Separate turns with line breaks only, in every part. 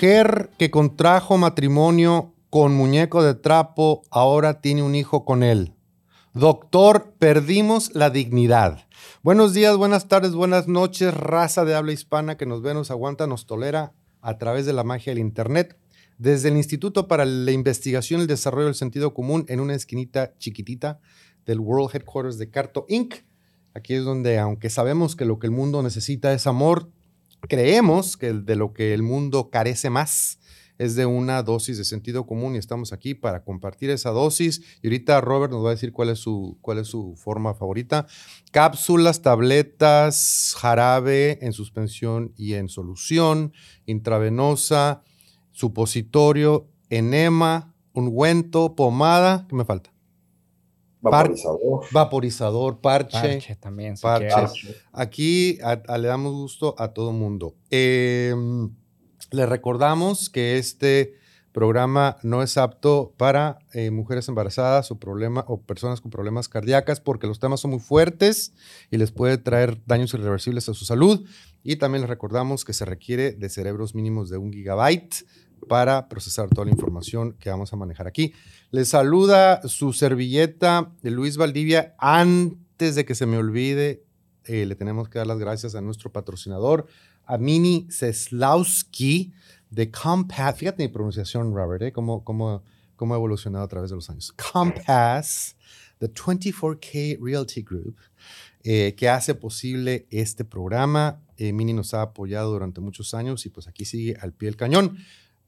Mujer que contrajo matrimonio con muñeco de trapo ahora tiene un hijo con él. Doctor, perdimos la dignidad. Buenos días, buenas tardes, buenas noches, raza de habla hispana que nos ve, nos aguanta, nos tolera a través de la magia del Internet. Desde el Instituto para la Investigación y el Desarrollo del Sentido Común, en una esquinita chiquitita del World Headquarters de Carto Inc. Aquí es donde, aunque sabemos que lo que el mundo necesita es amor, creemos que de lo que el mundo carece más es de una dosis de sentido común y estamos aquí para compartir esa dosis. Y ahorita Robert nos va a decir cuál es su, cuál es su forma favorita. Cápsulas, tabletas, jarabe en suspensión y en solución, intravenosa, supositorio, enema, ungüento, pomada. ¿Qué me falta?
Vaporizador.
vaporizador, parche.
Parche también, si
Parche. Aquí a- a- le damos gusto a todo mundo. Eh, le recordamos que este programa no es apto para eh, mujeres embarazadas o, problema, o personas con problemas cardíacas porque los temas son muy fuertes y les puede traer daños irreversibles a su salud. Y también les recordamos que se requiere de cerebros mínimos de un gigabyte para procesar toda la información que vamos a manejar aquí. Les saluda su servilleta de Luis Valdivia. Antes de que se me olvide, eh, le tenemos que dar las gracias a nuestro patrocinador, a Mini Seslowski de Compass. Fíjate mi pronunciación, Robert, ¿eh? cómo, cómo, cómo ha evolucionado a través de los años. Compass, the 24K Realty Group, eh, que hace posible este programa. Eh, Mini nos ha apoyado durante muchos años y pues aquí sigue al pie del cañón.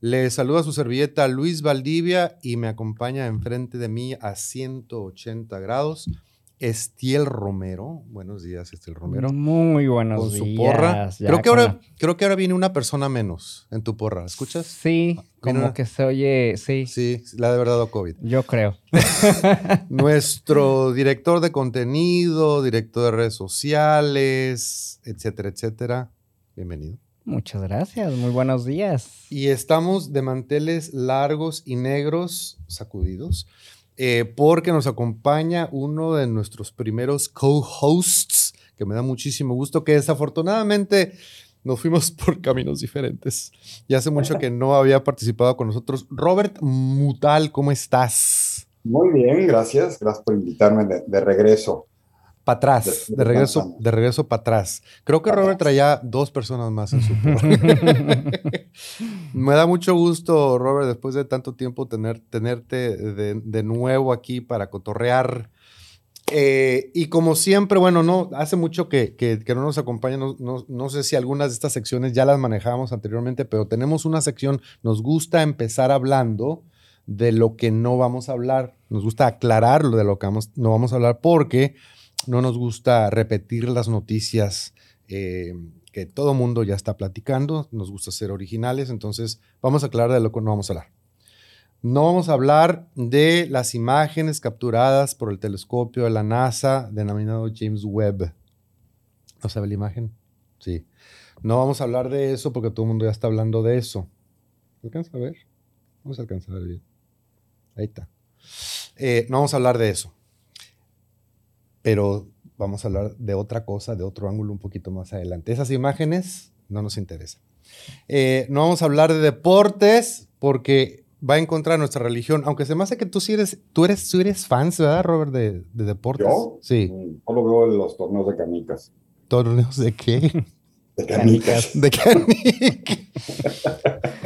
Le saluda su servilleta Luis Valdivia y me acompaña enfrente de mí a 180 grados Estiel Romero. Buenos días, Estiel Romero.
Muy buenos
con su
días.
porra.
ya
Creo que,
con
ahora,
la-
creo que ahora viene una persona menos en tu porra. ¿Escuchas?
Sí, como que se oye, sí,
Sí, la de verdad COVID.
yo creo.
Nuestro director de contenido, director de redes sociales, etcétera, etcétera. Bienvenido.
Muchas gracias, muy buenos días.
Y estamos de manteles largos y negros sacudidos, eh, porque nos acompaña uno de nuestros primeros co-hosts, que me da muchísimo gusto, que desafortunadamente nos fuimos por caminos diferentes. Y hace mucho que no había participado con nosotros. Robert Mutal, ¿cómo estás?
Muy bien, gracias. Gracias por invitarme de, de regreso.
Para atrás, de
de
regreso, de regreso para atrás. Creo que
Pa'
Robert
atrás.
traía dos personas más en su Me da mucho gusto, Robert, después de tanto tiempo tener, tenerte de, de nuevo aquí para cotorrear. Eh, y como siempre, bueno, no, hace mucho que, que- que no nos acompaña, no, no- no sé si algunas de estas secciones ya las manejábamos anteriormente, pero tenemos una sección, nos gusta empezar hablando de lo que no vamos a hablar, nos gusta aclarar lo de lo que vamos- no vamos a hablar porque no nos gusta repetir las noticias eh, que todo mundo ya está platicando, nos gusta ser originales, entonces vamos a aclarar de lo que no vamos a hablar. No vamos a hablar de las imágenes capturadas por el telescopio de la NASA denominado James Webb. ¿No sabe la imagen? Sí. No vamos a hablar de eso porque todo el mundo ya está hablando de eso. ¿Se alcanza a ver? Vamos a alcanzar a ver bien. Ahí está. Eh, no vamos a hablar de eso. Pero vamos a hablar de otra cosa, de otro ángulo un poquito más adelante. Esas imágenes no nos interesan. Eh, no vamos a hablar de deportes porque va en contra de nuestra religión, aunque se me hace que tú sí eres, tú eres, tú eres fans, ¿verdad, Robert, de, de deportes?
¿Yo?
Sí.
Mm, Solo veo en los torneos de canicas.
¿Torneos de qué?
De canicas.
De canicas.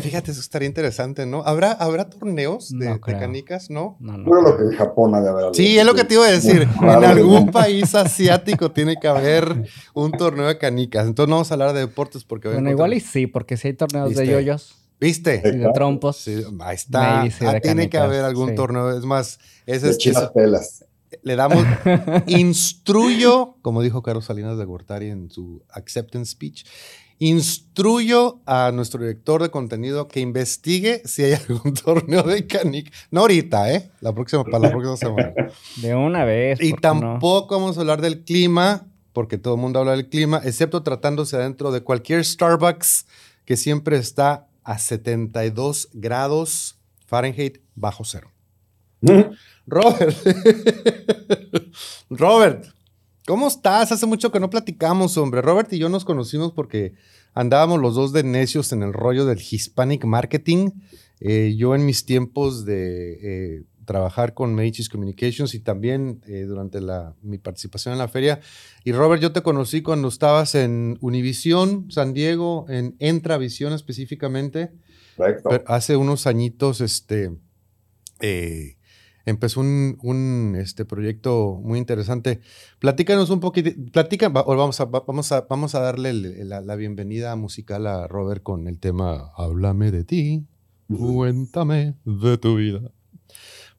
Fíjate, eso estaría interesante, ¿no? ¿Habrá, ¿habrá torneos de,
No
de
creo.
canicas? ¿No?
No, no.
Creo lo que en Japón ha de haber.
Sí, es lo que te iba a decir. En algún
¿no?
país asiático tiene que haber un torneo de canicas. Entonces no vamos a hablar de deportes porque...
Bueno, igual y sí, porque si hay torneos de yoyos
¿Viste?
y de trompos.
Sí, ahí está.
Sí,
Ah, tiene que haber algún
sí.
torneo. Es más, ese es,
chinas
eso-
pelas.
le damos instruyo, como dijo Carlos Salinas de Gortari en su acceptance speech, instruyo a nuestro director de contenido que investigue si hay algún torneo de canic. No ahorita, ¿eh? La próxima, para la próxima semana.
De una vez.
Y tampoco vamos a hablar del clima, porque todo el mundo habla del clima, excepto tratándose adentro de cualquier Starbucks que siempre está a 72 grados Fahrenheit bajo cero. Robert, Robert, ¿cómo estás? Hace mucho que no platicamos, hombre. Robert y yo nos conocimos porque andábamos los dos de necios en el rollo del Hispanic Marketing. Eh, yo en mis tiempos de eh, trabajar con Medicis Communications y también eh, durante la, mi participación en la feria. Y Robert, yo te conocí cuando estabas en Univisión, San Diego, en Entravisión específicamente.
Correcto.
Pero hace unos añitos, este, eh, empezó un, un, este, proyecto muy interesante. Platícanos un poquito, platica, o vamos a, va- vamos a, vamos a darle la, la bienvenida musical a Robert con el tema Háblame de ti, cuéntame de tu vida.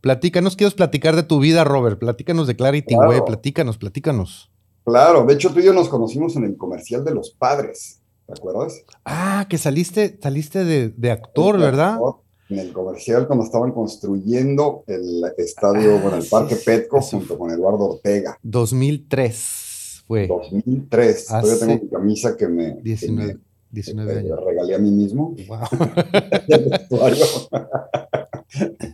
Platícanos, quiero platicar de tu vida, Robert. Platícanos de Clarity
Claro.
Way, platícanos, platícanos.
Claro, de hecho tú y yo nos conocimos en el comercial de los padres, ¿te acuerdas?
Ah, que saliste, saliste de, de actor, ¿verdad?
En el comercial cuando estaban construyendo el estadio,
Ah,
bueno, el Parque
sí,
Petco junto con Eduardo Ortega.
2003 fue.
2003. Todavía
Hace
tengo mi camisa que me, que
19,
me,
19
eh,
años.
regalé a mí mismo.
Wow.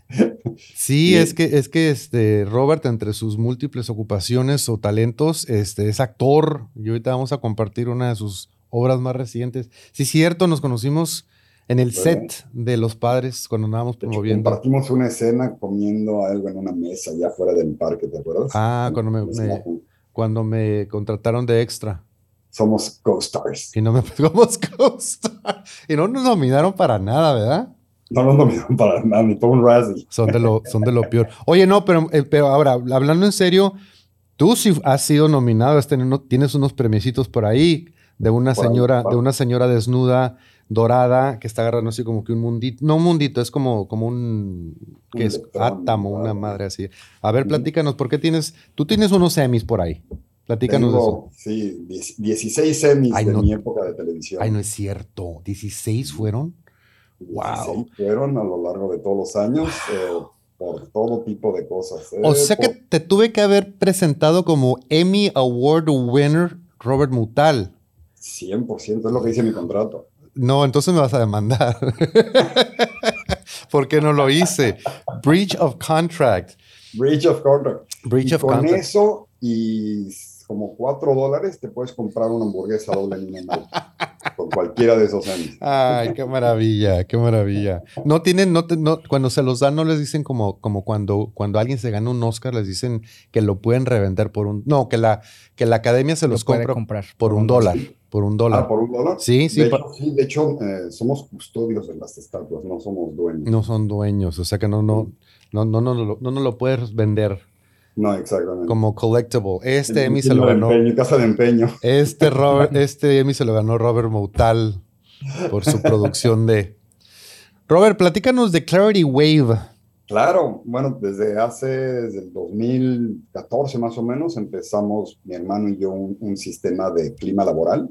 Sí,
Y-
es que, es que este, Robert, entre sus múltiples ocupaciones o talentos, este, es actor. Y ahorita vamos a compartir una de sus obras más recientes. Sí, cierto, nos conocimos en el set de Los Padres cuando andábamos
De hecho,
promoviendo.
compartimos una escena comiendo algo en una mesa allá afuera del parque, ¿te acuerdas?
Ah, cuando me- Cuando me contrataron de extra.
Somos co-stars.
Y no me pegamos costa. Y no nos nominaron para nada, ¿verdad?
No nos nominaron para nada, ni por un Razzie.
Son de lo, son de lo peor. Oye, no, pero, eh, pero ahora, hablando en serio, tú sí has sido nominado, has tenido- tienes unos premiecitos por ahí de una señora, de una señora desnuda, dorada, que está agarrando así como que un mundito, no un mundito, es como, como un, que es átamo, una madre así. A ver, platícanos, ¿por qué tienes, tú tienes unos semis por ahí? Platícanos de eso.
Tengo, sí, 10 16 semis
Ay,
de
no.
mi época de televisión.
Ay, no es cierto, 16 fueron.
16
Wow.
fueron a lo largo de todos los años eh, por todo tipo de cosas. eh,
O sea que te tuve que haber presentado como Emmy Award winner Robert Mutal.
100% es lo que dice mi contrato.
No, entonces me vas a demandar. ¿Por qué no lo hice? Breach of contract.
Breach of contract.
Breach
y
of
con
contract.
eso y como 4 dólares te puedes comprar una hamburguesa doble animal con cualquiera de esos semis.
Ay, qué maravilla, qué maravilla. No tienen, no, te- no, cuando se los dan, no les dicen como, como cuando, cuando alguien se gana un Oscar, les dicen que lo pueden revender por un, no, que la, que la academia se
Lo
los compra
comprar
por un dólar, por un dólar.
Ah, por un dólar.
Sí, sí,
De hecho, sí, de hecho eh, somos custodios de las estatuas, no somos dueños.
no son dueños, o sea que no, no, no, no, no, no, no, no lo puedes vender
No, exactamente.
como collectible. Este Emmy se lo ganó.
empeño, casa de empeño.
Este, Robert, este Emmy se lo ganó Robert Moutal por su producción de. Robert, platícanos de Clarity Wave.
Claro, bueno, desde hace, desde el 2014 más o menos, empezamos mi hermano y yo un, un sistema de clima laboral.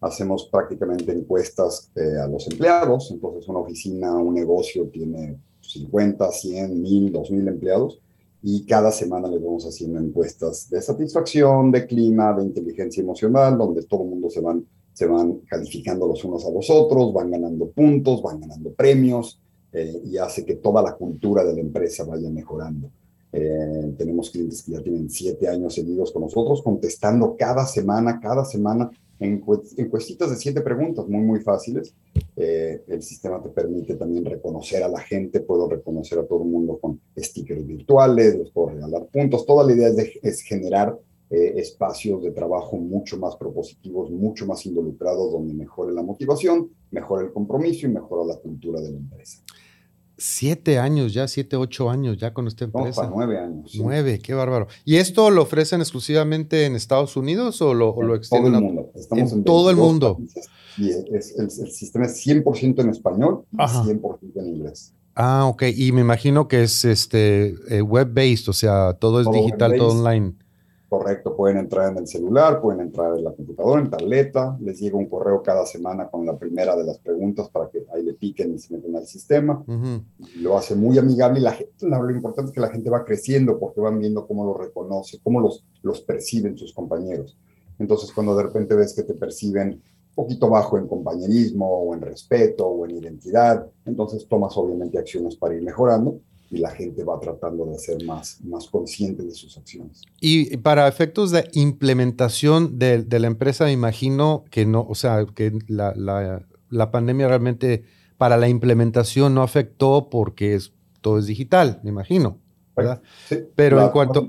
Hacemos prácticamente encuestas eh, a los empleados, entonces una oficina, un negocio tiene 50, 100, 1000, 2000 empleados y cada semana les vamos haciendo encuestas de satisfacción, de clima, de inteligencia emocional, donde todo el mundo se van, se van calificando los unos a los otros, van ganando puntos, van ganando premios eh, y hace que toda la cultura de la empresa vaya mejorando. Eh, tenemos clientes que ya tienen siete años seguidos con nosotros, contestando cada semana, cada semana, encuestitas de siete preguntas muy, muy fáciles. Eh, el sistema te permite también reconocer a la gente, puedo reconocer a todo el mundo con stickers virtuales, les puedo regalar puntos. Toda la idea es, de- es generar eh, espacios de trabajo mucho más propositivos, mucho más involucrados, donde mejore la motivación, mejore el compromiso y mejora la cultura de la empresa.
Siete años ya, siete, ocho años ya con esta empresa.
para nueve años. sí.
Nueve, qué bárbaro. ¿Y esto lo ofrecen exclusivamente en Estados Unidos o lo, o lo
En todo
extienden
el mundo. Estamos
en
en
todo el
22
mundo.
países Y es, el, el sistema es 100% en español y
Ajá.
100% en inglés.
Ah, ok. Y me imagino que es este eh, web-based, o sea, todo es
Todo
digital, todo online.
Correcto, pueden entrar en el celular, pueden entrar en la computadora, en tableta, les llega un correo cada semana con la primera de las preguntas para que ahí le piquen y se meten al sistema.
Ujú.
Lo hace muy amigable y la gente, lo importante es que la gente va creciendo porque van viendo cómo lo reconoce, cómo los, los perciben sus compañeros. Entonces, cuando de repente ves que te perciben un poquito bajo en compañerismo o en respeto o en identidad, entonces tomas obviamente acciones para ir mejorando y la gente va tratando de ser más, más consciente de sus acciones.
Y para efectos de implementación de, de la empresa, me imagino que no, o sea, que la, la, la pandemia realmente para la implementación no afectó porque es, todo es digital, me imagino, ¿verdad?
Sí,
Pero
la-
en cuanto...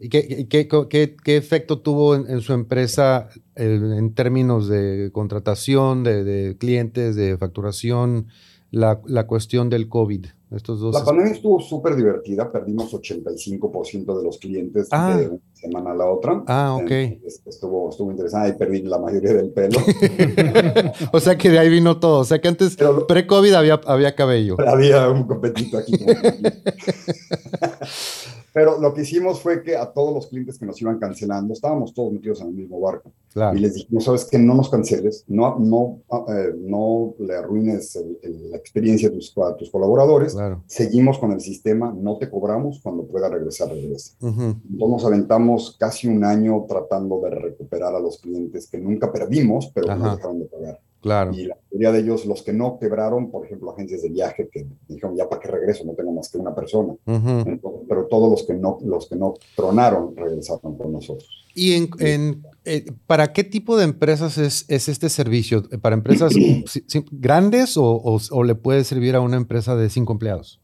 ¿Y qué, qué- qué- qué efecto tuvo en, en su empresa eh, en términos de contratación, de, de clientes, de facturación, la, la cuestión del COVID? Estos dos.
La pandemia estuvo súper divertida, perdimos 85% de los clientes
Ah.
de una semana a la otra.
Ah, ok.
Entonces, estuvo, estuvo interesante, ahí perdí la mayoría del pelo.
o sea que de ahí vino todo. O sea que antes, pre-COVID, había, había cabello.
Había un competito aquí. Pero lo que hicimos fue que a todos los clientes que nos iban cancelando, estábamos todos metidos en el mismo barco.
Claro.
Y les dijimos, sabes que no nos canceles, no, no, ah, eh, no le arruines el- el- la experiencia a tus, a tus colaboradores.
Claro.
Seguimos con el sistema, no te cobramos, cuando pueda regresar, regresa. Entonces nos aventamos casi un año tratando de recuperar a los clientes que nunca perdimos, pero que nos dejaron de pagar.
Claro.
Y la mayoría de ellos, los que no quebraron, por ejemplo, agencias de viaje que dijeron, ya para qué regreso, no tengo más que una persona. Entonces, pero todos los que no, los que no tronaron regresaron con nosotros.
¿Y en, en, eh, para qué tipo de empresas es, es este servicio? ¿Para empresas grandes o, o- o le puede servir a una empresa de cinco empleados?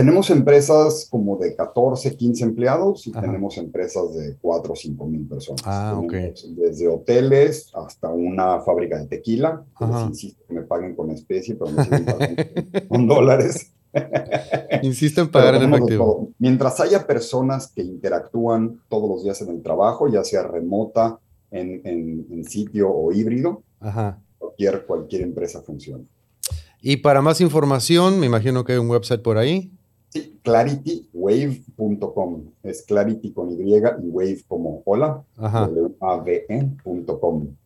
Tenemos empresas como de 14, 15 empleados y
Ajá.
tenemos empresas de 4 o 5 mil personas.
Ah, ok.
Tenemos Desde hoteles hasta una fábrica de tequila. que les insisto que me paguen con especie, pero me siguen pagando con dólares.
Insisto en pagar en efectivo.
Mientras haya personas que interactúan todos los días en el trabajo, ya sea remota, en, en- en sitio o híbrido,
Ajá.
cualquier, cualquier empresa funciona.
Y para más información, me imagino que hay un website por ahí.
Sí, claritywave.com. Es clarity con Y y wave como hola. W-A-V-E.com.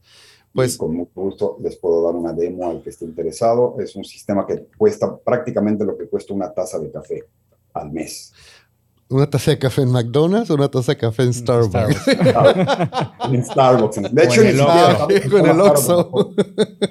Pues-
Y con mucho gusto les puedo dar una demo al que esté interesado. Es un sistema que cuesta prácticamente lo que cuesta una taza de café al mes.
¿Una taza de café en McDonald's o una taza de café en Starbucks?
en Starbucks. De hecho,
en el
está
Con el Oxxo.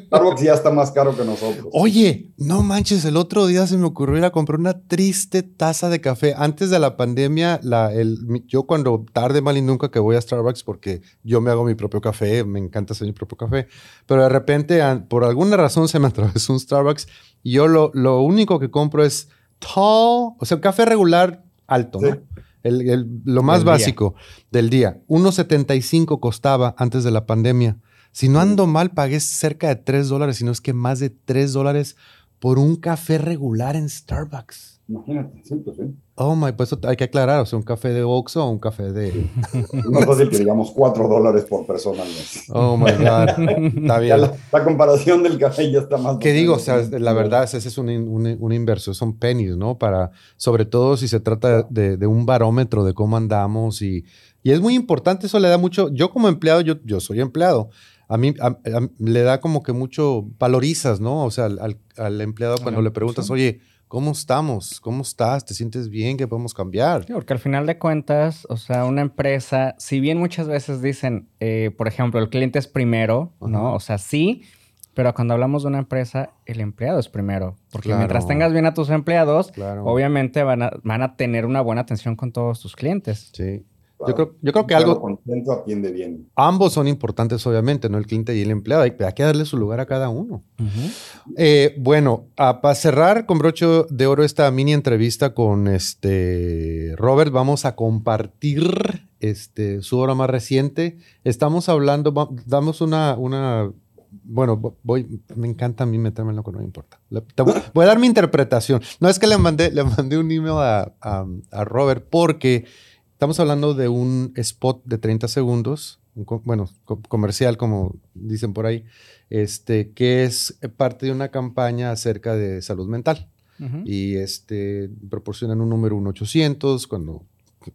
Starbucks ya está más caro que nosotros.
Oye, no manches, el otro día se me ocurrió ir a comprar una triste taza de café. Antes de la pandemia, la, el, yo cuando tarde, mal y nunca que voy a Starbucks porque yo me hago mi propio café, me encanta hacer mi propio café, pero de repente, por alguna razón, se me atravesó un Starbucks y yo lo, lo único que compro es tall, o sea, un café regular alto,
Sí.
¿no? El- el- lo más
Del día.
básico del día. 1.75 costaba antes de la pandemia. Si no ando mal, pagué cerca de 3 dólares, si no es que más de 3 dólares por un café regular en Starbucks.
Imagínate, sí, pues sí.
Oh my, pues hay que aclarar, o sea, un café de Oxxo o un café de...
Es más fácil que digamos 4 dólares por persona al mes.
Oh my God, está bien.
la, la comparación del café ya está más.
¿Qué digo? O sea, la verdad, ese es un, un, inversión, son pennies, ¿no? Para, sobre todo si se trata de, de un barómetro de cómo andamos y, y es muy importante, eso le da mucho, yo como empleado, yo, yo soy empleado, a mí a- a- le da como que mucho, valorizas, ¿no? O sea, al, al- empleado cuando le preguntas, oye, ¿cómo estamos? ¿Cómo estás? ¿Te sientes bien? ¿Qué podemos cambiar?
Sí, porque al final de cuentas, o sea, una empresa, si bien muchas veces dicen, eh, por ejemplo, el cliente es primero, ¿no? O sea, sí, pero cuando hablamos de una empresa, el empleado es primero. Porque
Claro.
mientras tengas bien a tus empleados,
Claro.
obviamente van a, van a tener una buena atención con todos tus clientes.
Sí.
Claro.
Yo creo, yo creo que
Claro,
algo,
contento atiende bien.
ambos son importantes, obviamente, ¿no? El cliente y el empleado. Hay, hay que darle su lugar a cada uno.
Ujú.
Eh, bueno, para cerrar con broche de oro esta mini entrevista con este Robert, vamos a compartir este, su obra más reciente. Estamos hablando, va- damos una, una, bueno, vo- voy, me encanta a mí meterme en lo que no me importa. Le- te voy, voy a dar mi interpretación. No es que le mandé, le mandé un email a, a- a Robert porque estamos hablando de un spot de 30 segundos, un co- bueno, co- comercial como dicen por ahí, este, que es parte de una campaña acerca de salud mental.
Ujú.
Y este, proporcionan un número 1-800 cuando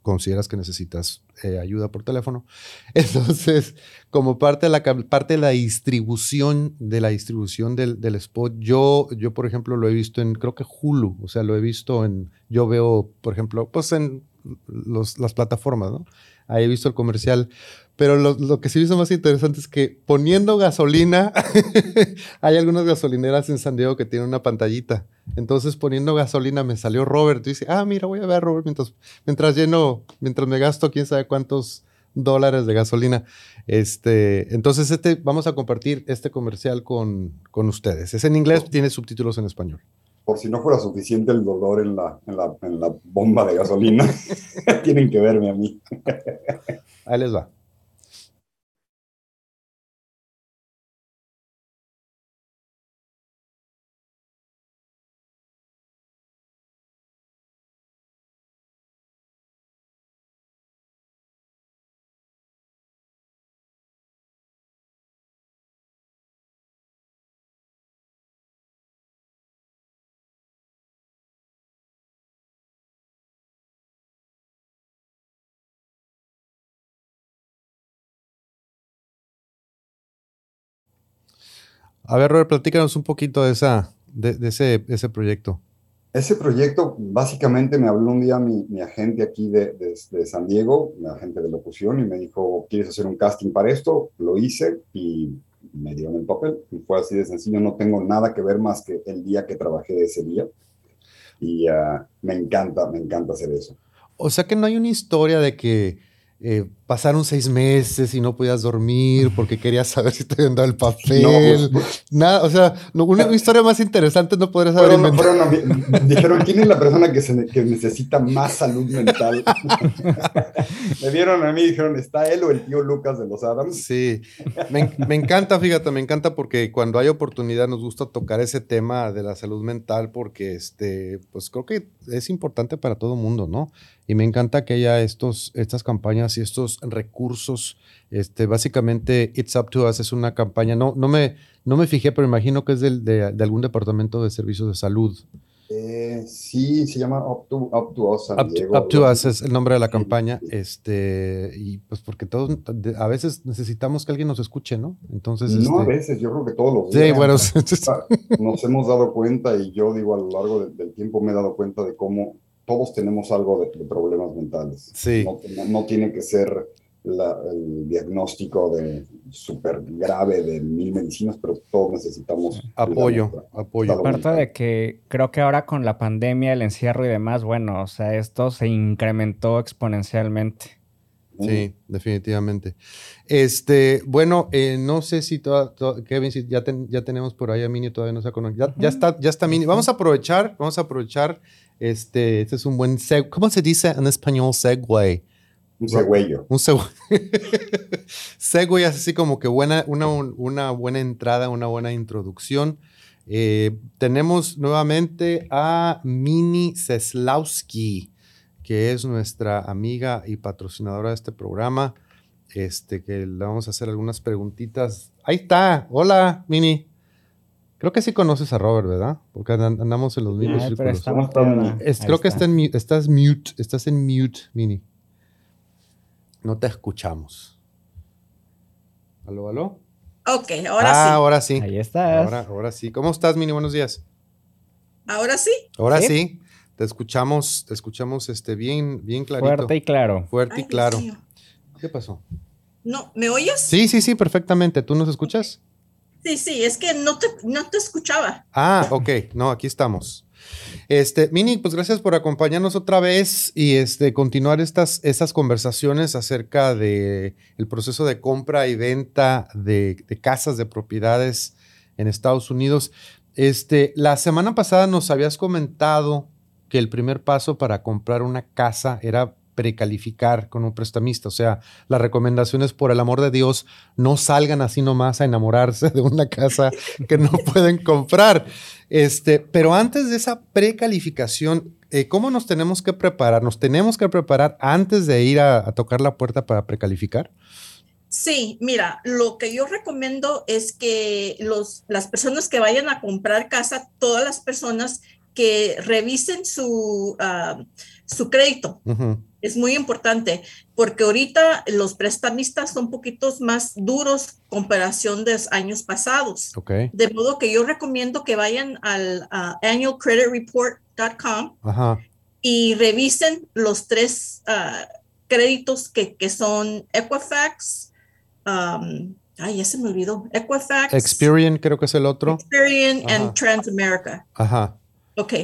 consideras que necesitas eh, ayuda por teléfono. Entonces, como parte de la, parte de la distribución, de la distribución del, del spot, yo, yo, por ejemplo, lo he visto en, creo que Hulu, o sea, lo he visto en, yo veo, por ejemplo, pues en las plataformas, ¿no? Ahí he visto el comercial. Pero lo, que sí he visto más interesante es que poniendo gasolina, hay algunas gasolineras en San Diego que tienen una pantallita. Entonces, poniendo gasolina, me salió Robert. Y dice, ah, mira, voy a ver a Robert mientras, mientras lleno, mientras me gasto quién sabe cuántos dólares de gasolina. Este, entonces, este, vamos a compartir este comercial con, con ustedes. Es en inglés, tiene subtítulos en español
por si no fuera suficiente el dolor en la, en la, en la bomba de gasolina, tienen que verme a mí.
Ahí les va. A ver, Robert, platícanos un poquito de, esa, de, ese, ese, proyecto.
Ese proyecto, básicamente me habló un día mi, mi agente aquí de, de, San Diego, mi agente de locución, y me dijo, ¿quieres hacer un casting para esto? Lo hice y me dieron el papel. Y fue así de sencillo, no tengo nada que ver más que el día que trabajé ese día. Y ah, me encanta, me encanta hacer eso.
O sea que no hay una historia de que eh, pasaron seis meses y no podías dormir porque querías saber si te habían dado el papel. Pues, pues. Nada, o sea, una historia más interesante no podrías haber
dijeron, ¿quién es la persona que, se, que necesita más salud mental? me vieron a mí y dijeron, ¿está él o el tío Lucas de los Adams?
Sí, me, me, encanta, fíjate, me encanta porque cuando hay oportunidad nos gusta tocar ese tema de la salud mental porque, este, pues creo que es importante para todo mundo, ¿no? Y me encanta que haya estos, estas campañas y estos recursos. Este, básicamente, It's Up to Us es una campaña, no, no, me, no me fijé, pero imagino que es del, de, algún departamento de servicios de salud.
Eh, sí, se llama Up to, Us.
up, to, Us es el nombre de la campaña. Este, y pues porque todos a veces necesitamos que alguien nos escuche, ¿no? Entonces.
No,
a
este veces, yo creo que todos los días.
Sí, bueno.
Nos hemos dado cuenta y yo digo a lo largo del tiempo me he dado cuenta de cómo todos tenemos algo de, problemas mentales.
Sí.
No, tiene que ser el diagnóstico de súper grave de mil medicinas, pero todos necesitamos
apoyo, apoyo.
Aparte de que creo que ahora con la pandemia, el encierro y demás, bueno, o sea, esto se incrementó exponencialmente.
Sí, definitivamente. Este, bueno, eh, no sé si toda, Kevin, si ya, ya tenemos por ahí a Mini, todavía no se ha conectado. Ya, ya, está, ya está Mini. Vamos a aprovechar, vamos a aprovechar este, este es un buen seg ¿Cómo se dice en español segue?
Un següello.
Un segue es así como que buena, una, una, buena entrada, una buena introducción. Eh, tenemos nuevamente a Mini Seslowski, que es nuestra amiga y patrocinadora de este programa. Este, que le vamos a hacer algunas preguntitas. Ahí está. Hola, Mini. Creo que sí conoces a Robert, ¿verdad? Porque andamos en los mismos círculos. creo que está en, estás mute, estás en mute, Mini. No te escuchamos. ¿Aló, aló?
Ok, ahora ah, sí.
ahora sí.
Ahí estás.
Ahora, sí. ¿Cómo estás, Mini? Buenos días.
¿Ahora sí?
Ahora sí. Te escuchamos, te escuchamos este, bien, bien clarito.
Fuerte y claro.
Fuerte y claro. ¿Qué pasó?
No, ¿me oyes?
Sí, sí, sí, perfectamente. ¿Tú nos escuchas?
Sí, sí, es que no te, no te escuchaba.
Ah, ok, no, aquí estamos. Este, Mini, pues gracias por acompañarnos otra vez y este, continuar estas, estas conversaciones acerca de el proceso de compra y venta de, de, casas, de propiedades en Estados Unidos. Este, la semana pasada nos habías comentado que el primer paso para comprar una casa era precalificar con un prestamista. O sea, la recomendación es, por el amor de Dios, no salgan así nomás a enamorarse de una casa que no pueden comprar. Este, pero antes de esa precalificación, eh, ¿cómo nos tenemos que preparar? ¿Nos tenemos que preparar antes de ir a, tocar la puerta para precalificar?
Sí, mira, lo que yo recomiendo es que los, las personas que vayan a comprar casa, todas las personas que revisen su, ah, su crédito. Es muy importante porque ahorita los prestamistas son poquitos más duros comparación de años pasados. De modo que yo recomiendo que vayan al annualcreditreport.com y revisen los tres ah, créditos que, que, son Equifax, um, ay, ya se me olvidó, Equifax.
Experian creo que es el otro.
Experian and Transamerica.
Ajá.
Ok.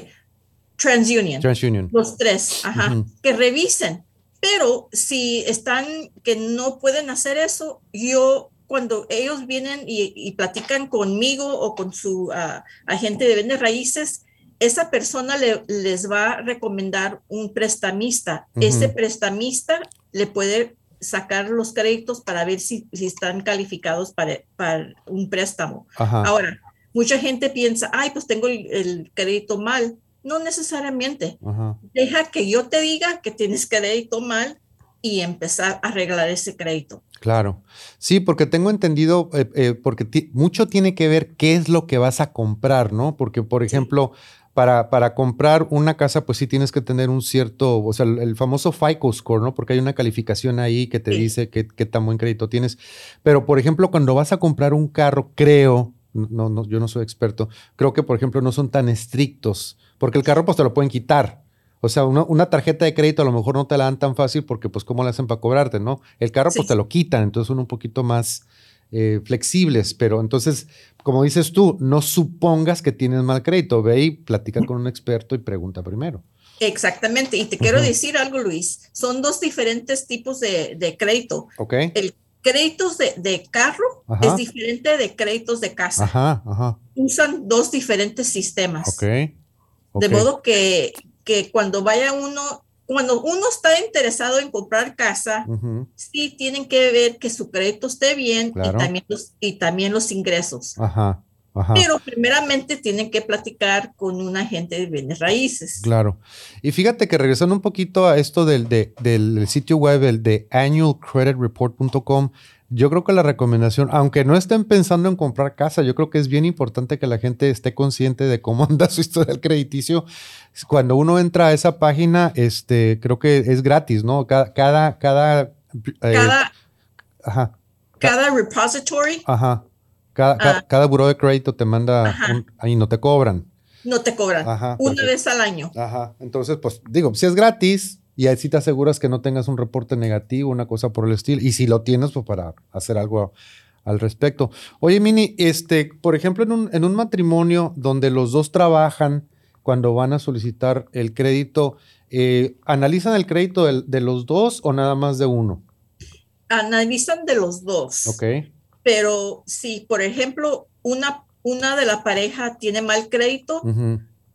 TransUnion.
TransUnion.
Los tres, ajá. Que revisen. Pero si están que no pueden hacer eso, yo cuando ellos vienen y, platican conmigo o con su ah, agente de bienes raíces, esa persona les va a recomendar un prestamista. Ese prestamista le puede sacar los créditos para ver si, están calificados para, para un préstamo. Ahora, mucha gente piensa, ay, pues tengo el, crédito mal. No necesariamente. Deja que yo te diga que tienes crédito mal y empezar a arreglar ese crédito.
Claro. Sí, porque tengo entendido, eh, eh, porque mucho tiene que ver qué es lo que vas a comprar, ¿no? Porque, por ejemplo, para, para, comprar una casa, pues sí tienes que tener un cierto, o sea, el, famoso FICO score, ¿no? Porque hay una calificación ahí que te dice qué, qué tan buen crédito tienes. Pero, por ejemplo, cuando vas a comprar un carro, creo, no, no, yo no soy experto, creo que, por ejemplo, no son tan estrictos, porque el carro, pues te lo pueden quitar. O sea, una, tarjeta de crédito a lo mejor no te la dan tan fácil porque, pues, ¿cómo la hacen para cobrarte, no? El carro, pues, te lo quitan, entonces son un poquito más eh, flexibles, pero entonces como dices tú, no supongas que tienes mal crédito. Ve y platica con un experto y pregunta primero.
Exactamente. Y te quiero decir algo, Luis. Son dos diferentes tipos de, crédito.
Ok.
El crédito de, carro es diferente de créditos de casa.
Ajá, ajá.
Usan dos diferentes sistemas.
Ok.
De modo que, que cuando vaya uno cuando uno está interesado en comprar casa, sí tienen que ver que su crédito esté bien y, también los, y también los ingresos.
Ajá,
Pero primeramente tienen que platicar con un agente de bienes raíces.
Claro. Y fíjate que regresando un poquito a esto del, del sitio web, el de annualcreditreport.com, yo creo que la recomendación, aunque no estén pensando en comprar casa, yo creo que es bien importante que la gente esté consciente de cómo anda su historial crediticio. Cuando uno entra a esa página, este, creo que es gratis, ¿no? Cada, cada, cada,
eh, ajá, cada repository.
Ajá. Cada, ah. cada, buró de crédito te manda, ahí no te cobran.
No te cobran. una vez al año.
Ajá. Entonces, pues digo, si es gratis, y así te aseguras que no tengas un reporte negativo, una cosa por el estilo. Y si lo tienes, pues para hacer algo al respecto. Oye, Mini, este, por ejemplo, en un, en un matrimonio donde los dos trabajan cuando van a solicitar el crédito, eh, ¿analizan el crédito de, los dos o nada más de uno?
Analizan de los dos.
Ok.
Pero si, por ejemplo, una, una de la pareja tiene mal crédito,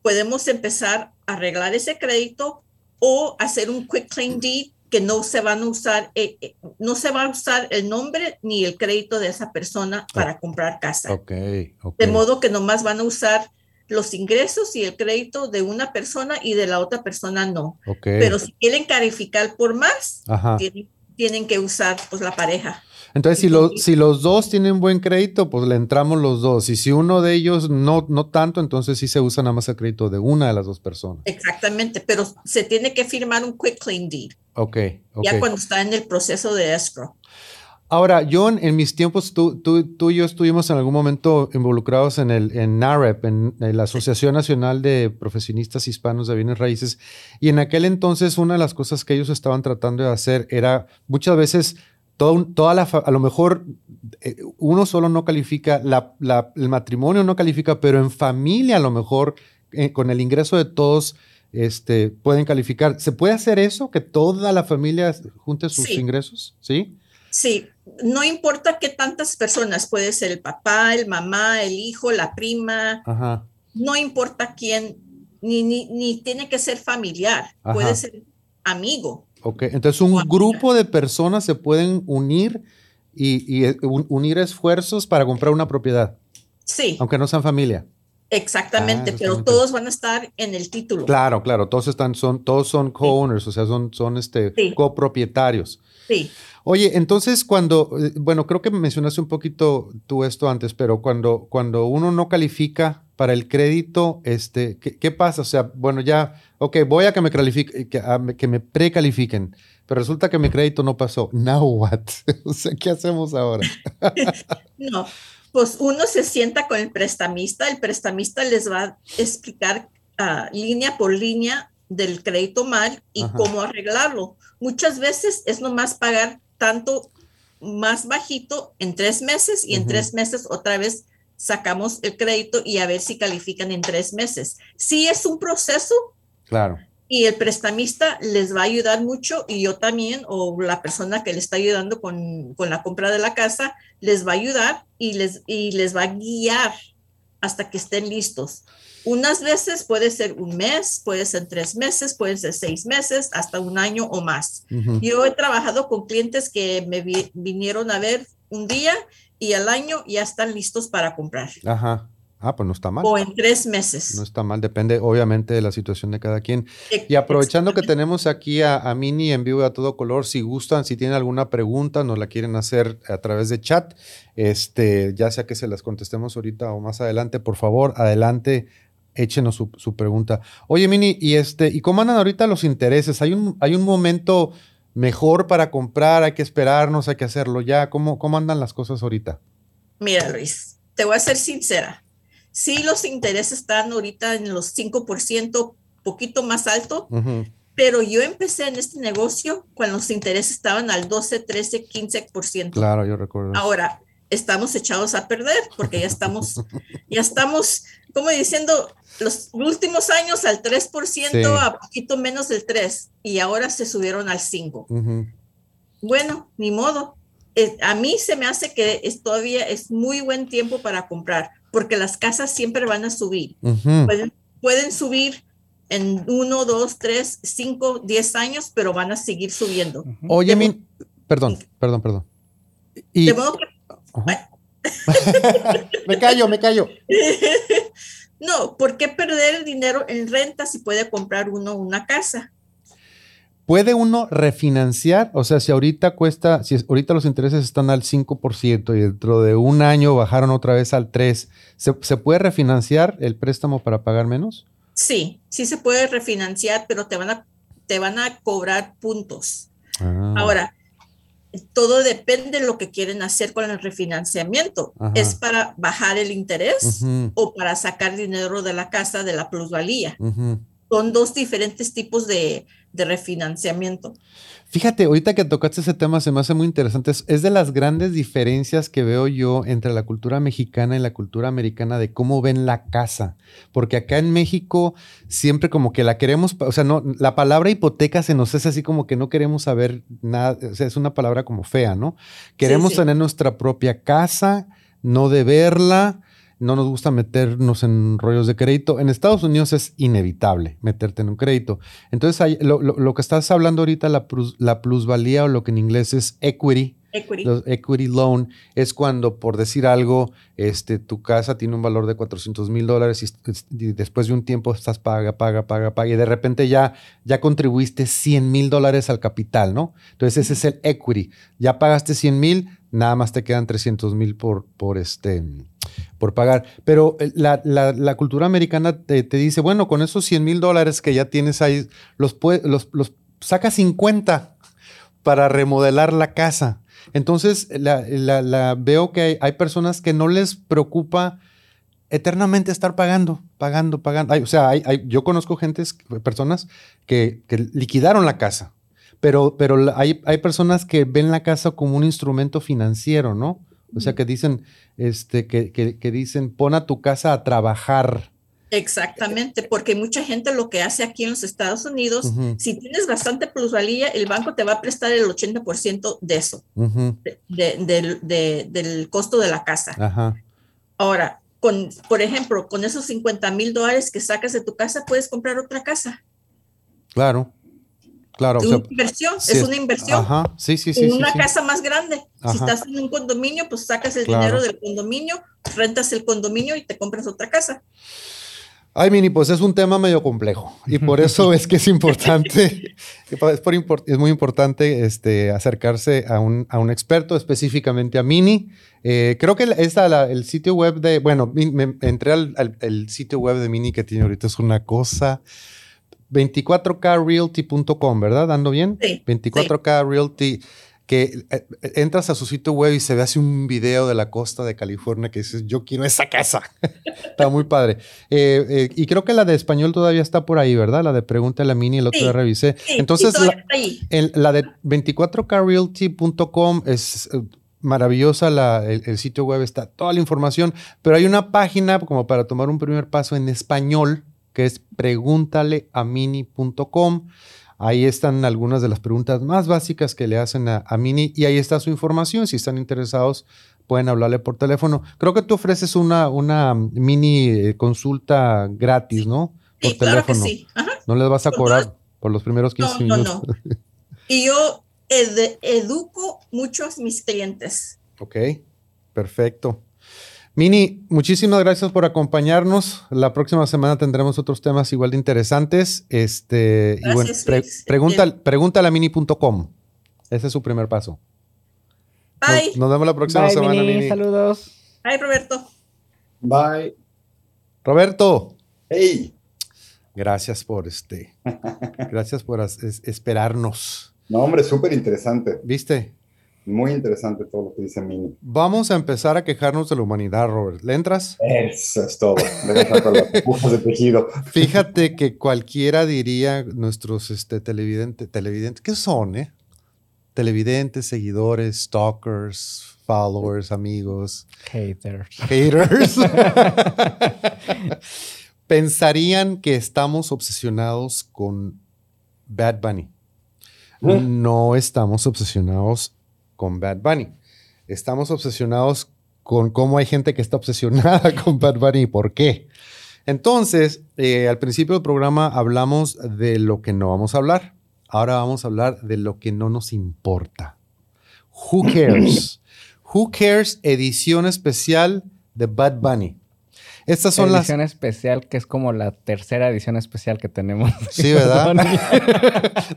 podemos empezar a arreglar ese crédito o hacer un quick claim deed que no se van a usar, eh, eh, no se va a usar el nombre ni el crédito de esa persona para comprar casa.
Okay,
De modo que nomás van a usar los ingresos y el crédito de una persona y de la otra persona no. Pero si quieren calificar por más, tienen, tienen, que usar pues la pareja.
Entonces, si, si los dos tienen buen crédito, pues le entramos los dos. Y si uno de ellos no, no tanto, entonces sí se usa nada más el crédito de una de las dos personas.
Exactamente, pero se tiene que firmar un quick claim deed.
Ok.
Ya cuando está en el proceso de escrow.
Ahora, John, en mis tiempos, tú, tú, y yo estuvimos en algún momento involucrados en el en NAREP, en, la Asociación Nacional de Profesionistas Hispanos de Bienes Raíces, y en aquel entonces una de las cosas que ellos estaban tratando de hacer era muchas veces toda la, a lo mejor eh, uno solo no califica, el matrimonio no califica, pero en familia a lo mejor eh, con el ingreso de todos este, pueden calificar. ¿Se puede hacer eso? ¿Que toda la familia junte sus ingresos? Sí.
Sí, no importa qué tantas personas, puede ser el papá, el mamá, el hijo, la prima, no importa quién, ni, ni, tiene que ser familiar, puede ser amigo.
Ok, entonces un grupo de personas se pueden unir y, eh, unir esfuerzos para comprar una propiedad.
Sí.
Aunque no sean familia.
Exactamente, ah, pero todos van a estar en el título.
Claro, claro, todos están, son, todos son co-owners, o sea, son, son este, copropietarios.
Sí.
Oye, entonces cuando, eh, bueno, creo que mencionaste un poquito tú esto antes, pero cuando, cuando uno no califica para el crédito, este, ¿qué, pasa? O sea, bueno, ya, ok, voy a que me, califique, que, que me precalifiquen, pero resulta que mi crédito no pasó. Now what? o sea, ¿qué hacemos ahora?
no, pues uno se sienta con el prestamista, el prestamista les va a explicar ah, línea por línea del crédito mal y
Ajá.
cómo arreglarlo. Muchas veces es nomás pagar tanto más bajito en tres meses y en tres meses otra vez sacamos el crédito y a ver si califican en tres meses. Sí es un proceso
Claro.
y el prestamista les va a ayudar mucho y yo también o la persona que le está ayudando con, con la compra de la casa les va a ayudar y les, y les va a guiar hasta que estén listos. Unas veces puede ser un mes, puede ser tres meses, puede ser seis meses, hasta un año o más. Yo he trabajado con clientes que me vi- vinieron a ver un día y al año ya están listos para comprar.
Ajá. Ah, pues no está mal.
O en tres meses.
No está mal, depende obviamente de la situación de cada quien. Y aprovechando que tenemos aquí a, a Mini en vivo y a todo color, si gustan, si tienen alguna pregunta, nos la quieren hacer a través de chat, este, ya sea que se las contestemos ahorita o más adelante, por favor, adelante, échenos su, su pregunta. Oye, Mini, ¿y este, y cómo andan ahorita los intereses? ¿Hay un, hay un momento mejor para comprar? ¿Hay que esperarnos? ¿Hay que hacerlo ya? ¿Cómo, cómo andan las cosas ahorita?
Mira, Luis, te voy a ser sincera. Sí, los intereses están ahorita en los 5%, poquito más alto, pero yo empecé en este negocio cuando los intereses estaban al 12, 13, 15%.
Claro, yo recuerdo.
Ahora estamos echados a perder porque ya estamos, ya estamos, como diciendo, los últimos años al 3%,
Sí.
a poquito menos del 3%, y ahora se subieron al 5%.
Ujú,
Bueno, ni modo. Eh, a mí se me hace que es todavía es muy buen tiempo para comprar, porque las casas siempre van a subir.
ujú.
Pueden, pueden subir en uno, dos, tres, cinco, diez años, pero van a seguir subiendo.
Oye, Min, perdón, perdón, perdón. Y,
De modo que.
me callo, me callo.
no, ¿por qué perder el dinero en renta si puede comprar uno una casa?
¿Puede uno refinanciar? O sea, si ahorita cuesta, si es- ahorita los intereses están al 5% y dentro de un año bajaron otra vez al 3%, ¿se, se puede refinanciar el préstamo para pagar menos?
Sí, sí se puede refinanciar, pero te van a, te van a cobrar puntos.
Ah,
Ahora, todo depende de lo que quieren hacer con el refinanciamiento.
Ajá.
¿Es para bajar el interés o para sacar dinero de la casa de la plusvalía? Son dos diferentes tipos de, de refinanciamiento.
Fíjate, ahorita que tocaste ese tema se me hace muy interesante. Es, de las grandes diferencias que veo yo entre la cultura mexicana y la cultura americana de cómo ven la casa. Porque acá en México siempre como que la queremos, o sea, no, la palabra hipoteca se nos es así como que no queremos saber nada, o sea, es una palabra como fea, ¿no? Queremos
sí.
tener nuestra propia casa, no deberla. No nos gusta meternos en rollos de crédito. En Estados Unidos es inevitable meterte en un crédito. Entonces, hay- lo, lo- lo que estás hablando ahorita, la, plus- la plusvalía o lo que en inglés es equity,
Equity.
los equity loan, es cuando, por decir algo, este, tu casa tiene un valor de 400 mil dólares y, después de un tiempo estás paga, paga, paga, paga y de repente ya, ya contribuiste 100 mil dólares al capital, ¿no? Entonces ese es el equity. Ya pagaste 100 mil, nada más te quedan 300 mil por, por, este, por pagar. Pero eh, la, la- cultura americana te, dice, bueno, con esos 100 mil dólares que ya tienes ahí, los, los, saca 50 para remodelar la casa. Entonces, la, veo que hay, personas que no les preocupa eternamente estar pagando, pagando, pagando. O sea, yo conozco gentes, personas que liquidaron la casa, pero, pero hay, hay personas que ven la casa como un instrumento financiero, ¿no? O sea, que dicen, este, que, que- que dicen, pon a tu casa a trabajar.
Exactamente, porque mucha gente lo que hace aquí en los Estados Unidos, si tienes bastante plusvalía, el banco te va a prestar el 80% de eso, de- de- de- del costo de la casa.
ajá,
Ahora, con, por ejemplo, con esos 50 mil dólares que sacas de tu casa, puedes comprar otra casa.
claro, claro. o
una
sea,
inversión,
sí
es
es-
una inversión.
Ajá, sí, sí, sí.
en una casa más grande.
Ajá.
Si estás en un condominio, pues sacas el
Claro.
dinero del condominio, rentas el condominio y te compras otra casa.
Ay, Mini, pues es un tema medio complejo y por eso es que es importante, es, por es muy importante este, acercarse a un, a un experto, específicamente a Mini. Eh, creo que la- el sitio web de, bueno, me, entré al, al- el sitio web de Mini que tiene ahorita, es una cosa, 24krealty.com, ¿verdad? ¿Dando bien?
Sí,
24K Realty. que eh, entras a su sitio web y se ve así un video de la costa de California que dices, yo quiero esa casa. está muy padre. Eh, eh, y creo que la de español todavía está por ahí, ¿verdad? La de Pregunta a la Mini, el otro día revisé. Entonces, la, la, de 24krealty.com es maravillosa la, el, sitio web, está toda la información, pero hay una página como para tomar un primer paso en español que es pregúntaleamini.com. Ahí están algunas de las preguntas más básicas que le hacen a, Mini y ahí está su información. Si están interesados, pueden hablarle por teléfono. Creo que tú ofreces una, una mini eh, consulta gratis, ¿no?
Por teléfono. sí.
No les vas a cobrar por los primeros 15 minutos.
y yo educo muchos mis clientes.
Ok, perfecto. Mini, muchísimas gracias por acompañarnos. La próxima semana tendremos otros temas igual de interesantes. Este, y bueno, pregunta, a mini.com. Ese es su primer paso.
Bye.
Nos, vemos la próxima semana, Mini.
Saludos.
Bye, Roberto.
Bye.
Roberto.
Hey.
Gracias por este. gracias por esperarnos.
No, hombre, súper interesante.
¿Viste?
Muy interesante todo lo que dice Mini.
Vamos a empezar a quejarnos de la humanidad, Robert. ¿Le entras?
Eso es todo. de tejido.
Fíjate que cualquiera diría, nuestros este, televidentes, televidentes, ¿qué son, eh? Televidentes, seguidores, stalkers, followers, amigos.
Haters.
Haters. Pensarían que estamos obsesionados con Bad Bunny. ¿Eh? No estamos obsesionados con Bad Bunny. Estamos obsesionados con cómo hay gente que está obsesionada con Bad Bunny y por qué. Entonces, eh, al principio del programa hablamos de lo que no vamos a hablar. Ahora vamos a hablar de lo que no nos importa. Who cares? Who cares edición especial de Bad Bunny. Estas son
las. Edición especial, que es como la tercera edición especial que tenemos.
Sí, ¿verdad?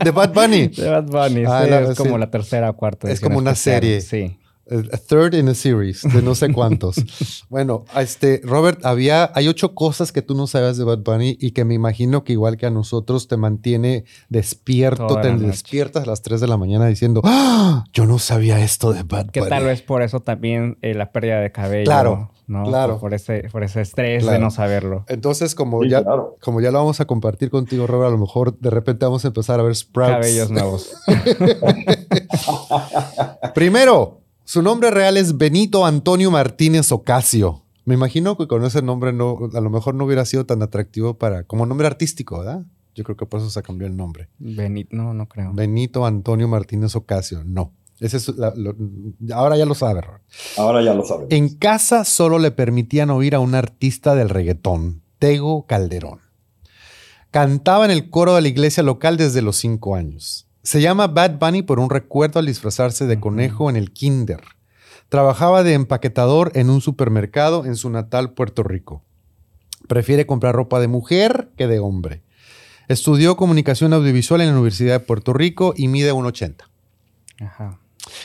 de Bad Bunny.
De Bad Bunny. Ah, sí, es como la tercera o cuarta.
Es como una serie.
Sí.
A third in a series, de no sé cuántos. bueno, este, Robert, había, hay ocho cosas que tú no sabes de Bad Bunny y que me imagino que igual que a nosotros te mantiene despierto, te despiertas a las 3 de la mañana diciendo, ¡Ah! yo no sabía esto de Bad Bunny.
Que tal vez por eso también eh, la pérdida de cabello.
Claro. Claro.
Por ese, por ese estrés de no saberlo.
Entonces, como, ya, como ya lo vamos a compartir contigo, Robert, a lo mejor de repente vamos a empezar a ver sprouts.
Cabellos nuevos.
Primero, su nombre real es Benito Antonio Martínez Ocasio. Me imagino que con ese nombre no, a lo mejor no hubiera sido tan atractivo para, como nombre artístico, ¿verdad? Yo creo que por eso se cambió el nombre.
Benito, no, no creo.
Benito Antonio Martínez Ocasio, no. Ese es ahora ya lo sabe,
Ahora ya lo sabe.
En casa solo le permitían oír a un artista del reggaetón, Tego Calderón. Cantaba en el coro de la iglesia local desde los cinco años. Se llama Bad Bunny por un recuerdo al disfrazarse de conejo en el kinder. Trabajaba de empaquetador en un supermercado en su natal Puerto Rico. Prefiere comprar ropa de mujer que de hombre. Estudió comunicación audiovisual en la Universidad de Puerto Rico y mide 1,80. Ajá.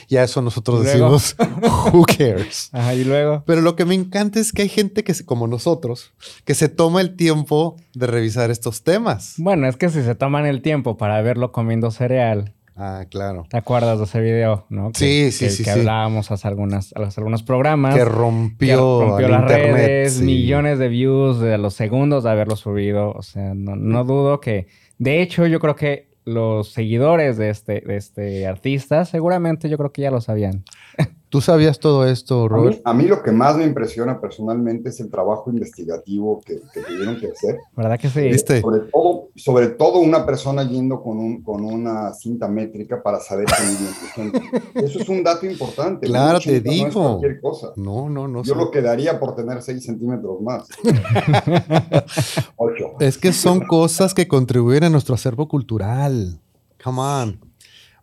Y a eso nosotros decimos, who cares?
Ajá, y luego.
Pero lo que me encanta es que hay gente que, como nosotros, que se toma el tiempo de revisar estos temas.
Bueno, es que si se toman el tiempo para verlo comiendo cereal.
Ah, claro.
¿Te acuerdas de ese video, no?
sí, sí, sí.
Que hablábamos hace, algunas, hace algunos programas.
Que rompió, las redes,
millones de views de los segundos de haberlo subido. O sea, no, no dudo que. De hecho, yo creo que los seguidores de este, de este artista seguramente yo creo que ya lo sabían.
¿Tú sabías todo esto, Robert?
A mí, lo que más me impresiona personalmente es el trabajo investigativo que, tuvieron que hacer.
¿Verdad que sí?
Sobre todo, sobre todo una persona yendo con, un, con una cinta métrica para saber gente. Eso es un dato importante.
Claro, te digo.
No, cualquier cosa.
no, no, no.
Yo lo que daría por tener 6 centímetros más. 8.
Es que son cosas que contribuyen a nuestro acervo cultural. Come on.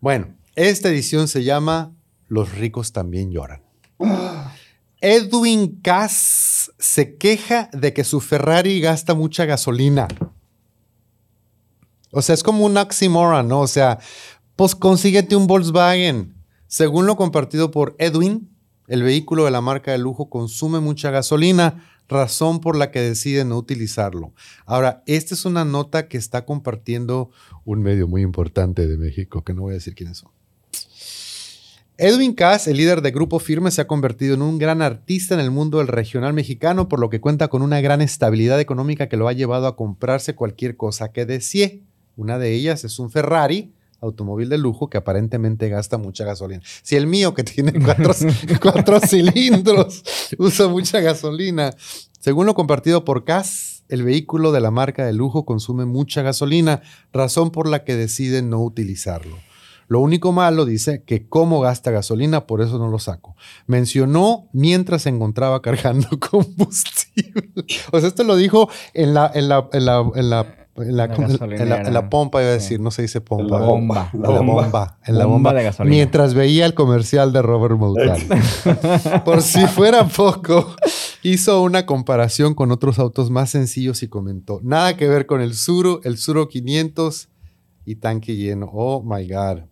Bueno, esta edición se llama los ricos también lloran. Edwin Cass se queja de que su Ferrari gasta mucha gasolina. O sea, es como un oxymoron, ¿no? O sea, pues consíguete un Volkswagen. Según lo compartido por Edwin, el vehículo de la marca de lujo consume mucha gasolina, razón por la que decide no utilizarlo. Ahora, esta es una nota que está compartiendo un medio muy importante de México, que no voy a decir quiénes son. Edwin Cass, el líder de Grupo Firme, se ha convertido en un gran artista en el mundo del regional mexicano, por lo que cuenta con una gran estabilidad económica que lo ha llevado a comprarse cualquier cosa que desee. Una de ellas es un Ferrari, automóvil de lujo que aparentemente gasta mucha gasolina. Si el mío, que tiene cuatro, cuatro cilindros, usa mucha gasolina. Según lo compartido por Cass, el vehículo de la marca de lujo consume mucha gasolina, razón por la que decide no utilizarlo. Lo único malo, dice, que cómo gasta gasolina, por eso no lo saco. Mencionó mientras se encontraba cargando combustible. O sea, esto lo dijo en la, en la, en la, en la en la,
La
en la- en la pompa, iba a
Sí.
decir, no se dice pompa.
La
bomba.
En la bomba. En la
Bomba
bomba.
de gasolina.
Mientras veía el comercial de Robert Mulcahy. Por si fuera poco, hizo una comparación con otros autos más sencillos y comentó, nada que ver con el Suro, el Suro 500 y tanque lleno. Oh, my God.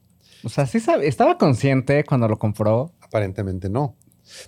O sea, sí sabe- estaba consciente cuando lo compró.
Aparentemente no.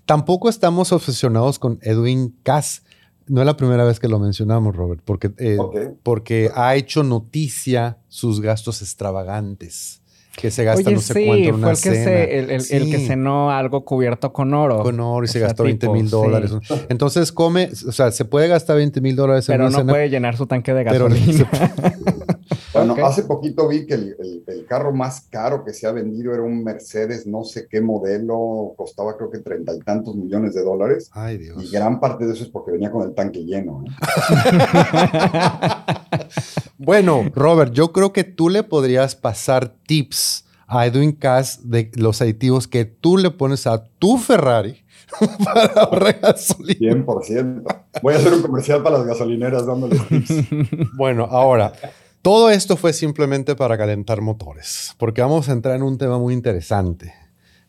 Tampoco estamos obsesionados con Edwin Cass. No es la primera vez que lo mencionamos, Robert, porque, eh, porque ha hecho noticia sus gastos extravagantes. Que se gasta
Oye,
no sé
sí,
cuánto en
fue
una
el que,
cena.
se, el, el- el que cenó algo cubierto con oro.
con oro y
O
se
sea,
gastó 20 mil dólares.
sí.
Entonces come, o sea, se puede gastar 20 mil dólares en
Pero
una
no
cena,
puede llenar su tanque de
pero
gasolina.
Bueno,
Ok.
hace poquito vi que el, el- el carro más caro que se ha vendido era un Mercedes, no sé qué modelo, costaba creo que treinta y tantos millones de dólares.
Ay,
Y
Dios.
gran parte de eso es porque venía con el tanque lleno. ¿eh?
Bueno, Robert, yo creo que tú le podrías pasar tips a Edwin Cass de los aditivos que tú le pones a tu Ferrari para ahorrar gasolina.
100%. Voy a hacer un comercial para las gasolineras dándoles tips.
Bueno, ahora, todo esto fue simplemente para calentar motores, porque vamos a entrar en un tema muy interesante,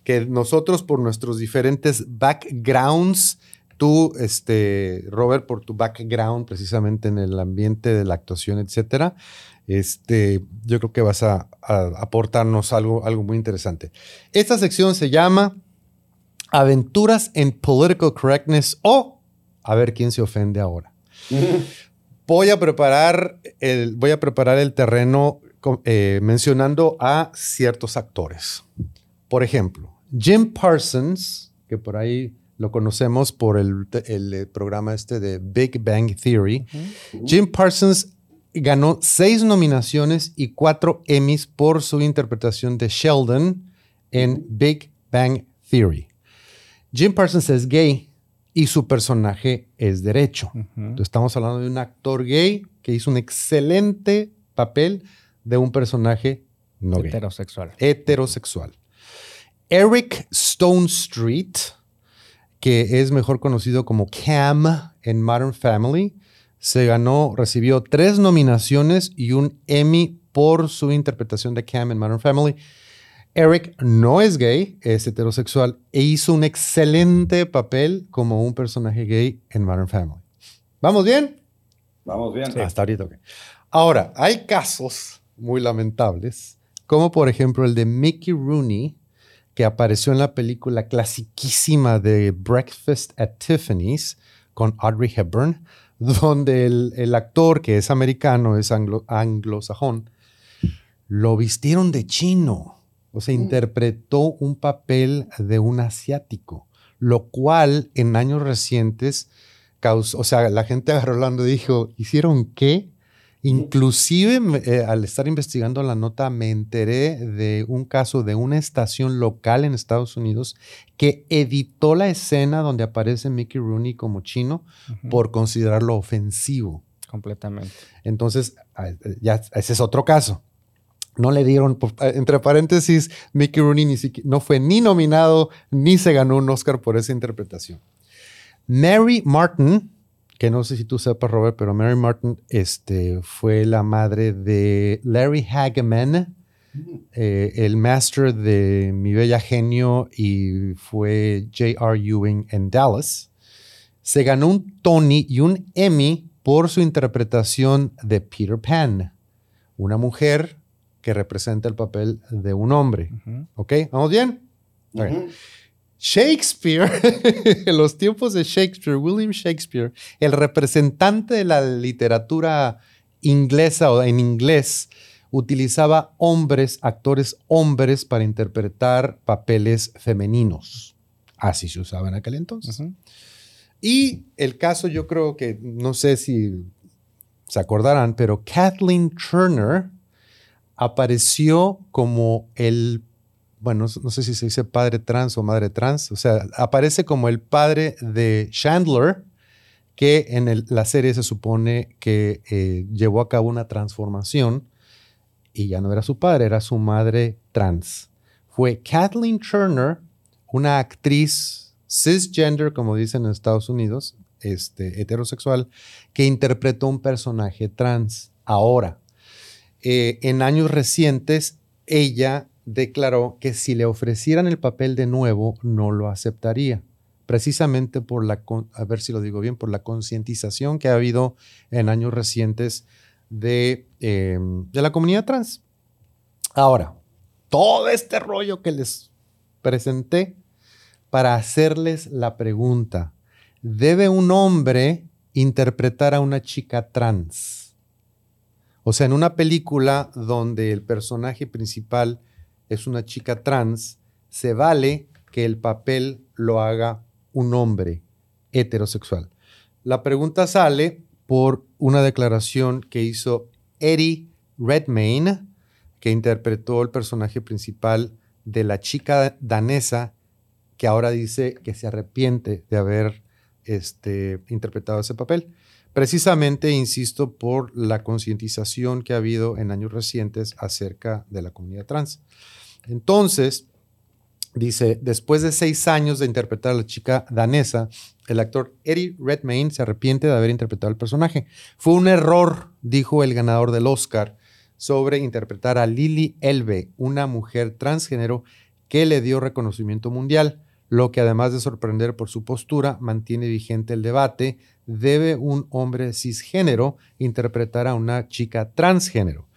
que nosotros por nuestros diferentes backgrounds, tú, este, Robert, por tu background precisamente en el ambiente de la actuación, etcétera, este, yo creo que vas a, aportarnos algo, algo muy interesante. Esta sección se llama Aventuras en Political Correctness o a ver quién se ofende ahora voy a preparar el, voy a preparar el terreno eh, mencionando a ciertos actores. Por ejemplo, Jim Parsons, que por ahí lo conocemos por el, el, eh, programa este de Big Bang Theory. Jim Parsons ganó seis nominaciones y cuatro Emmys por su interpretación de Sheldon en Big Bang Theory. Jim Parsons es gay y su personaje es derecho. Entonces, estamos hablando de un actor gay que hizo un excelente papel de un personaje no gay,
Heterosexual.
heterosexual. Eric Stone Street, que es mejor conocido como Cam en Modern Family, se ganó, recibió tres nominaciones y un Emmy por su interpretación de Cam en Modern Family. Eric no es gay, es heterosexual e hizo un excelente papel como un personaje gay en Modern Family. ¿Vamos bien?
Vamos bien.
Hasta ahorita, ok. Ahora, hay casos muy lamentables, como por ejemplo el de Mickey Rooney, que apareció en la película clasiquísima de Breakfast at Tiffany's con Audrey Hepburn, donde el, el actor, que es americano, es anglo- anglosajón, lo vistieron de chino. O sea, interpretó un papel de un asiático, lo cual en años recientes causó, o sea, la gente agarró y dijo, ¿hicieron qué? Inclusive me- eh, al estar investigando la nota me enteré de un caso de una estación local en Estados Unidos que editó la escena donde aparece Mickey Rooney como chino por considerarlo ofensivo.
Completamente.
Entonces, ya ese es otro caso. No le dieron, por- eh, entre paréntesis, Mickey Rooney no fue ni nominado ni se ganó un Oscar por esa interpretación. Mary Martin, que no sé si tú sepas, Robert, pero Mary Martin este, fue la madre de Larry Hageman, eh, el master de Mi Bella Genio y fue J.R. Ewing en Dallas. Se ganó un Tony y un Emmy por su interpretación de Peter Pan, una mujer que representa el papel de un hombre. ¿Ok? ¿Vamos bien? Shakespeare, en los tiempos de Shakespeare, William Shakespeare, el representante de la literatura inglesa o en inglés, utilizaba hombres, actores hombres, para interpretar papeles femeninos. Así se usaba en aquel entonces. Y el caso, yo creo que, no sé si se acordarán, pero Kathleen Turner apareció como el, bueno, no sé si se dice padre trans o madre trans, o sea, aparece como el padre de Chandler, que en la serie se supone que eh, llevó a cabo una transformación y ya no era su padre, era su madre trans. Fue Kathleen Turner, una actriz cisgender, como dicen en Estados Unidos, este, heterosexual, que interpretó un personaje trans. Ahora, eh, en años recientes, ella declaró que si le ofrecieran el papel de nuevo, no lo aceptaría precisamente por la, a ver si lo digo bien, por la concientización que ha habido en años recientes de, em, de la comunidad trans. Ahora, todo este rollo que les presenté para hacerles la pregunta, ¿debe un hombre interpretar a una chica trans? O sea, en una película donde el personaje principal es una chica trans, se vale que el papel lo haga un hombre heterosexual. La pregunta sale por una declaración que hizo Eddie Redmayne, que interpretó el personaje principal de la chica danesa, que ahora dice que se arrepiente de haber este, interpretado ese papel. Precisamente, insisto, por la concientización que ha habido en años recientes acerca de la comunidad trans. Entonces, Dice, después de seis años de interpretar a la chica danesa, el actor Eddie Redmayne se arrepiente de haber interpretado el personaje. Fue un error, dijo el ganador del Oscar, sobre interpretar a Lily Elbe, una mujer transgénero que le dio reconocimiento mundial, lo que además de sorprender por su postura, mantiene vigente el debate, ¿debe un hombre cisgénero interpretar a una chica transgénero?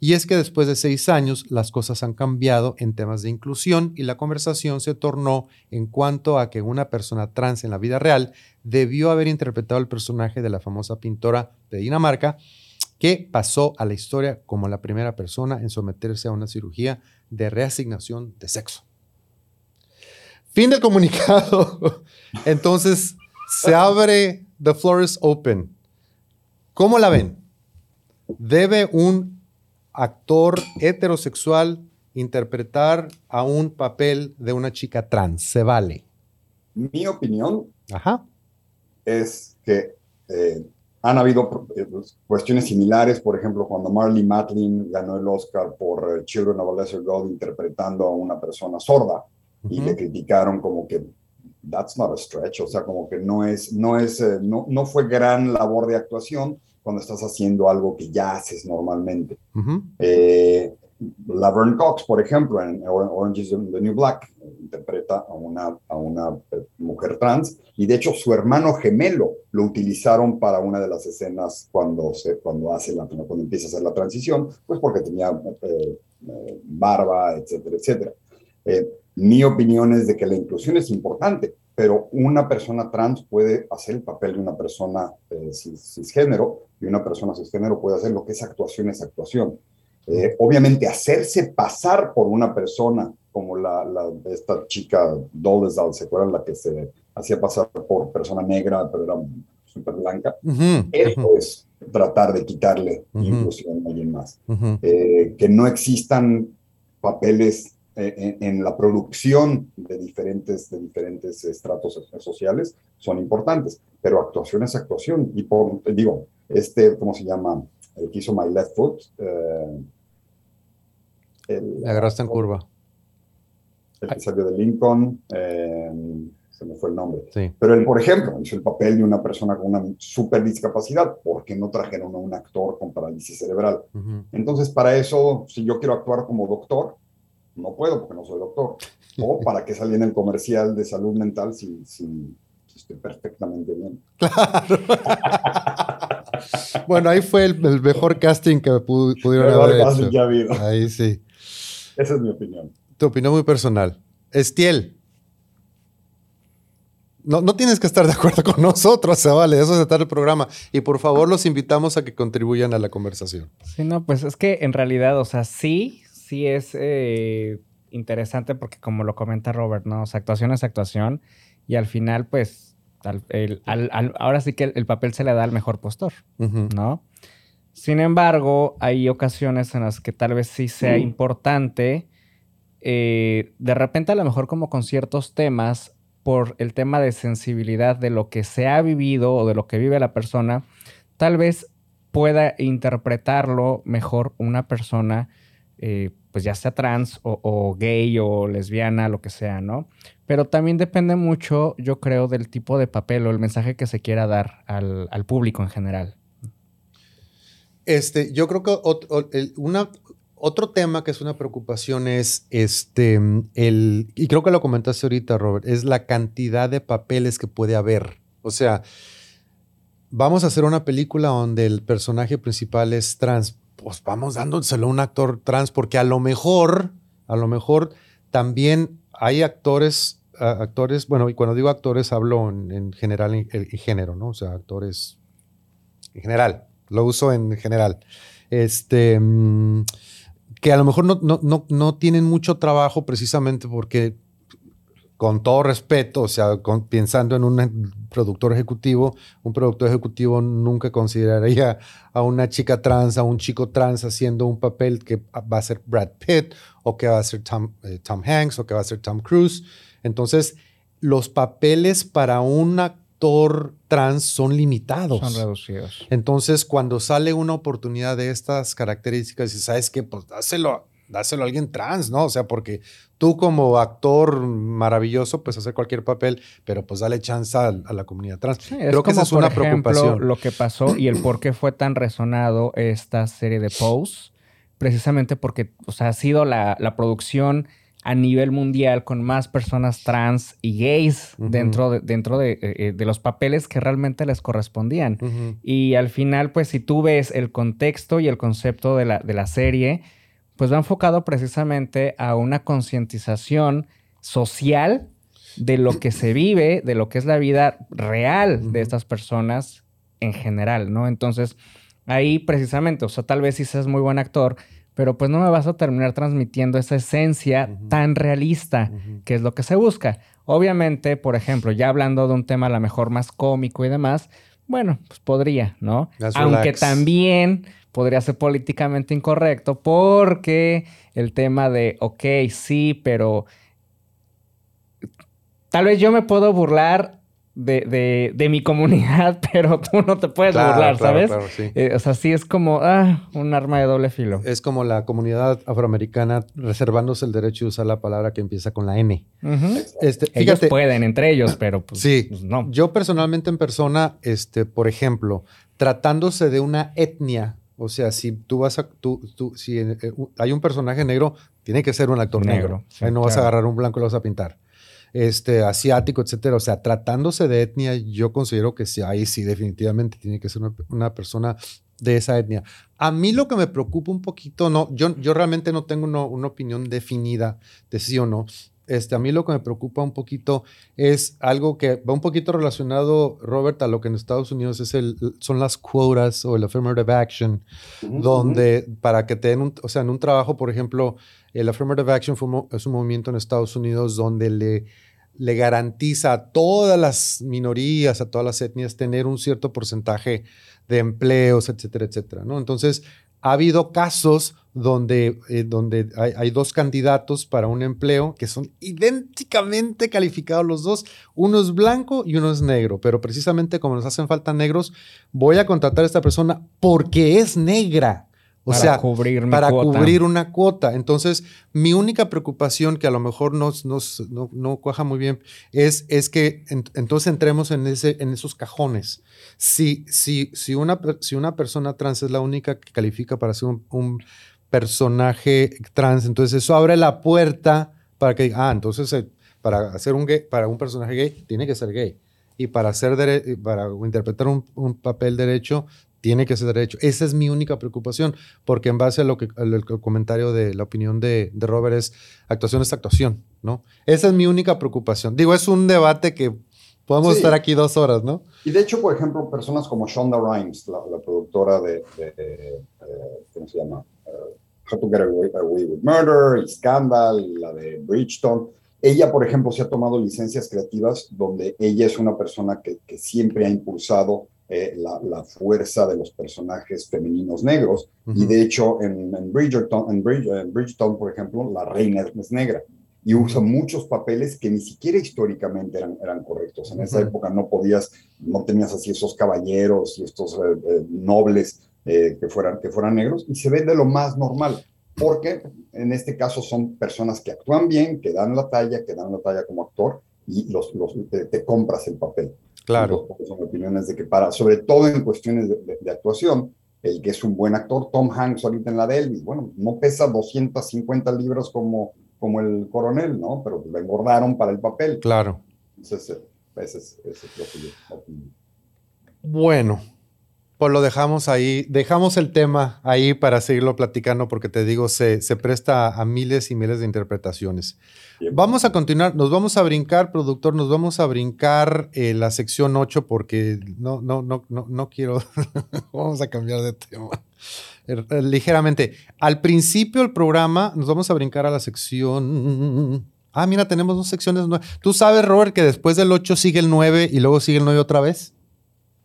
Y es que después de seis años las cosas han cambiado en temas de inclusión y la conversación se tornó en cuanto a que una persona trans en la vida real debió haber interpretado el personaje de la famosa pintora de Dinamarca que pasó a la historia como la primera persona en someterse a una cirugía de reasignación de sexo. Fin del comunicado. Entonces se abre The Floor is Open. ¿Cómo la ven? ¿Debe un actor heterosexual interpretar a un papel de una chica trans? ¿Se vale?
Mi opinión es que eh, han habido eh, cuestiones similares, por ejemplo, cuando Marley Matlin ganó el Oscar por eh, Children of a Lesser God interpretando a una persona sorda y le criticaron como que that's not a stretch, o sea, como que no es, no es, no, no fue gran labor de actuación, cuando estás haciendo algo que ya haces normalmente. Eh, Laverne Cox, por ejemplo, en Orange is the New Black, interpreta a una, a una eh, mujer trans y de hecho su hermano gemelo lo utilizaron para una de las escenas cuando, se, cuando, hace la, cuando empieza a hacer la transición, pues porque tenía eh, barba, etcétera, etcétera. Mi opinión es de que la inclusión es importante, pero una persona trans puede hacer el papel de una persona cisgénero y una persona cisgénero puede hacer lo que es actuación es actuación. Eh, obviamente, hacerse pasar por una persona como la, esta chica Dolezal, ¿se acuerdan? La que se hacía pasar por persona negra, pero era súper blanca. Eso es tratar de quitarle inclusión a alguien más. Eh, que no existan papeles eh, en, la producción de diferentes, de diferentes estratos sociales son importantes, pero actuación es actuación. Y por, digo, este, ¿cómo se llama? El que hizo My Left Foot. Eh,
el, agarraste en curva.
El que salió de Lincoln, eh, se me fue el nombre. Pero él, por ejemplo, hizo el papel de una persona con una super discapacidad, ¿por qué no trajeron a un actor con parálisis cerebral? Entonces, para eso, si yo quiero actuar como doctor, no puedo porque no soy doctor. O para qué salí en el comercial de salud mental si, si estoy perfectamente bien. Claro.
bueno, ahí fue el, mejor casting que pudieron haber hecho. Que ha habido. Ahí sí.
Esa es mi opinión.
Tu opinión muy personal. Estiel. no, no tienes que estar de acuerdo con nosotros, se vale, eso es estar el programa. Y por favor los invitamos a que contribuyan a la conversación.
Sí, no, pues es que en realidad, o sea, sí, sí es eh, interesante porque como lo comenta Robert, ¿no? O sea, actuación es actuación y al final, pues, ahora sí que el, papel se le da al mejor postor, ¿no? Sin embargo, hay ocasiones en las que tal vez sí sea importante, eh, de repente a lo mejor como con ciertos temas, por el tema de sensibilidad de lo que se ha vivido o de lo que vive la persona, tal vez pueda interpretarlo mejor una persona, eh, pues ya sea trans o, gay o lesbiana, lo que sea, ¿no? Pero también depende mucho, yo creo, del tipo de papel o el mensaje que se quiera dar al, al público en general.
Este, yo creo que una, otro tema que es una preocupación es este, el, y creo que lo comentaste ahorita, Robert, es la cantidad de papeles que puede haber. O sea, vamos a hacer una película donde el personaje principal es trans, pues vamos dándoselo a un actor trans, porque a lo mejor, a lo mejor también hay actores, actores, bueno, y cuando digo actores hablo en, general, en, género, ¿no? O sea, actores en general, lo uso en general. Este, mm, que a lo mejor no, no, no, tienen mucho trabajo precisamente porque, con todo respeto, o sea, pensando en un productor ejecutivo, un productor ejecutivo nunca consideraría a una chica trans, a un chico trans haciendo un papel que va a ser Brad Pitt o que va a ser Tom, eh, Tom Hanks o que va a ser Tom Cruise. Entonces, los papeles para una trans son limitados.
Son reducidos.
Entonces, cuando sale una oportunidad de estas características, ¿sabes qué? Pues dáselo, dáselo a alguien trans, ¿no? O sea, porque tú como actor maravilloso, pues hacer cualquier papel, pero pues dale chance a, la comunidad trans.
Creo que esa es una preocupación. Lo que pasó y el por qué fue tan resonado esta serie de Pose, precisamente porque, o sea, ha sido la, la producción a nivel mundial con más personas trans y gays dentro, de, dentro eh, eh, de, los papeles que realmente les correspondían. Y al final, pues si tú ves el contexto y el concepto de la, de la serie, pues va enfocado precisamente a una concientización social de lo que se vive, de lo que es la vida real de estas personas en general, ¿no? Entonces, ahí precisamente, o sea, tal vez si seas muy buen actor, pero pues no me vas a terminar transmitiendo esa esencia tan realista, que es lo que se busca. Obviamente, por ejemplo, ya hablando de un tema a lo mejor más cómico y demás, bueno, pues podría, ¿no? Aunque también podría ser políticamente incorrecto porque el tema de, ok, sí, pero tal vez yo me puedo burlar de, de, mi comunidad, pero tú no te puedes burlar, ¿sabes? Eh, o sea, sí es como ah, un arma de doble filo.
Es como la comunidad afroamericana reservándose el derecho de usar la palabra que empieza con la N.
este, ellos pueden entre ellos, pero pues,
sí,
pues, no.
Yo personalmente en persona, este, por ejemplo, tratándose de una etnia, o sea, si tú vas a, tú, tú, si eh, hay un personaje negro, tiene que ser un actor negro. Ahí no vas a agarrar un blanco y lo vas a pintar este, asiático, etcétera. O sea, tratándose de etnia, yo considero que sí, ahí sí, definitivamente tiene que ser una, persona de esa etnia. A mí lo que me preocupa un poquito, no, yo, yo realmente no tengo una opinión definida de sí o no. Este, a mí lo que me preocupa un poquito es algo que va un poquito relacionado, Robert, a lo que en Estados Unidos es el, son las quotas o el affirmative action, donde para que te den, un, o sea, en un trabajo, por ejemplo, el affirmative action es un movimiento en Estados Unidos donde le le garantiza a todas las minorías, a todas las etnias, tener un cierto porcentaje de empleos, etcétera, etcétera. ¿no? Entonces, ha habido casos donde, eh, donde hay, dos candidatos para un empleo que son idénticamente calificados los dos. Uno es blanco y uno es negro, pero precisamente como nos hacen falta negros, voy a contratar a esta persona porque es negra. O
para
sea,
cubrir
para cubrir una cuota. Entonces, mi única preocupación, que a lo mejor nos, nos, no, no cuaja muy bien, es, es que entonces entremos en, ese, en esos cajones. Si, si, si, una, si una persona trans es la única que califica para ser un, personaje trans, entonces eso abre la puerta para que, ah, entonces eh, para hacer un gay, para un personaje gay, tiene que ser gay. Y para, hacer para interpretar un, un papel derecho, tiene que ser derecho. Esa es mi única preocupación, porque en base a lo que el, comentario de la opinión de, de, Robert es actuación es actuación, ¿no? Esa es mi única preocupación. Digo, es un debate que Podemos estar aquí dos horas, ¿no?
Y de hecho, por ejemplo, personas como Shonda Rhimes, la, productora de, eh, ¿cómo se llama? Uh, How to Get Away, with Murder, y Scandal, la de Bridgestone. Ella, por ejemplo, se ha tomado licencias creativas donde ella es una persona que, que siempre ha impulsado eh, la, la, fuerza de los personajes femeninos negros. Y de hecho, en, en, Bridgerton, en, Bridgerton, por ejemplo, la reina es negra y usa muchos papeles que ni siquiera históricamente eran, eran correctos. En esa época no podías, no tenías así esos caballeros y estos eh, eh, nobles que, fueran, que fueran negros y se ve de lo más normal. Porque en este caso son personas que actúan bien, que dan la talla, que dan la talla como actor y los, los te compras el papel.
Claro.
Son opiniones de que para, sobre todo en cuestiones de, actuación, el que es un buen actor, Tom Hanks ahorita en la de Elvis, bueno, no pesa 250 libras como, como el coronel, ¿no? Pero lo engordaron para el papel.
Claro.
Entonces, ese es, ese es lo que yo
Bueno, pues lo dejamos ahí, dejamos el tema ahí para seguirlo platicando porque te digo, se, se presta a miles y miles de interpretaciones. Vamos a continuar, nos vamos a brincar, productor, nos vamos a brincar eh, la sección 8 porque no, no, no, no, no quiero, vamos a cambiar de tema er, er, ligeramente. Al principio del programa nos vamos a brincar a la sección... Ah, mira, tenemos dos secciones. ¿Tú sabes, Robert, que después del 8 sigue el 9 y luego sigue el 9 otra vez?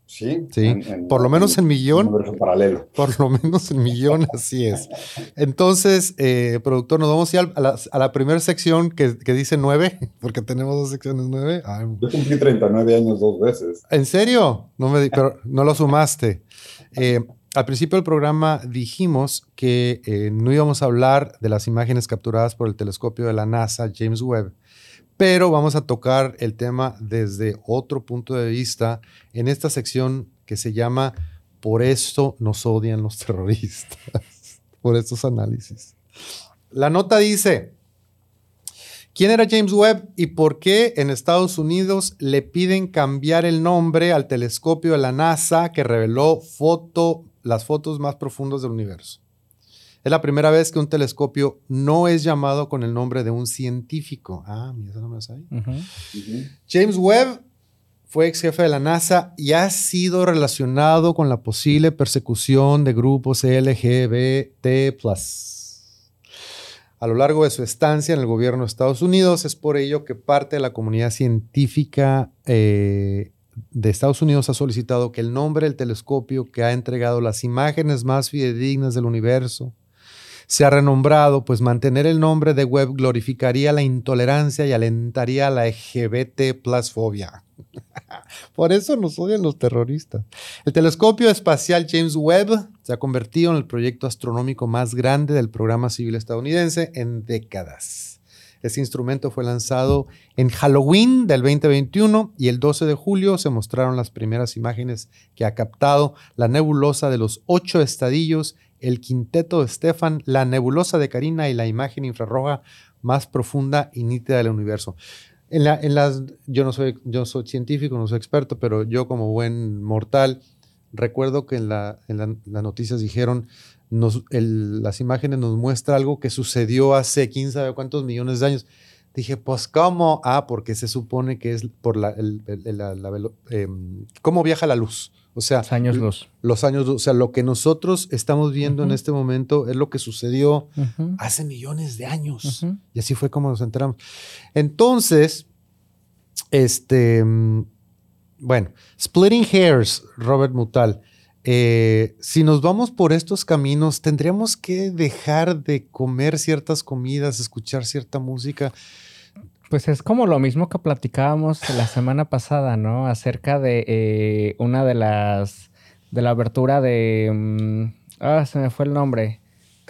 Sí,
sí. por lo menos en millón.
paralelo.
Por lo menos en millón, así es. Entonces, eh, productor, nos vamos a ir a la, primera sección que, dice nueve, porque tenemos dos secciones nueve.
Yo cumplí 39 años dos veces.
¿En serio? No, me, pero no lo sumaste. Eh, al principio del programa dijimos que eh, no íbamos a hablar de las imágenes capturadas por el telescopio de la NASA, James Webb, pero vamos a tocar el tema desde otro punto de vista en esta sección que se llama Por esto nos odian los terroristas, por estos análisis. La nota dice, ¿quién era James Webb y por qué en Estados Unidos le piden cambiar el nombre al telescopio de la NASA que reveló foto, las fotos más profundas del universo? Es la primera vez que un telescopio no es llamado con el nombre de un científico. Ah, mira, eso no me lo sabía. James Webb fue ex jefe de la NASA y ha sido relacionado con la posible persecución de grupos LGBT. A lo largo de su estancia en el gobierno de Estados Unidos, es por ello que parte de la comunidad científica eh, de Estados Unidos ha solicitado que el nombre del telescopio que ha entregado las imágenes más fidedignas del universo se ha renombrado, pues mantener el nombre de Webb glorificaría la intolerancia y alentaría la LGBT fobia. Por eso nos odian los terroristas. El telescopio espacial James Webb se ha convertido en el proyecto astronómico más grande del programa civil estadounidense en décadas. Este instrumento fue lanzado en Halloween del 2021 y el 12 de julio se mostraron las primeras imágenes que ha captado la nebulosa de los ocho estadillos el quinteto de Stefan, la nebulosa de Carina y la imagen infrarroja más profunda y nítida del universo. En, la, en las, yo no soy, yo soy científico, no soy experto, pero yo como buen mortal recuerdo que en, la, en las noticias dijeron nos, las imágenes nos muestra algo que sucedió hace quién sabe cuántos millones de años. Dije, pues, ¿cómo? Ah, porque se supone que es por la, el, em, cómo viaja la luz. O sea,
los años luz.
Los años luz. O sea, lo que nosotros estamos viendo en este momento es lo que sucedió hace millones de años. Y así fue como nos enteramos. Entonces, este, mm, bueno, splitting hairs, Robert Mutal. Eh, si nos vamos por estos caminos, tendríamos que dejar de comer ciertas comidas, escuchar cierta música.
Pues es como lo mismo que platicábamos la semana pasada, ¿no? Acerca de eh, una de las. de la abertura de. Mm, ah, se me fue el nombre.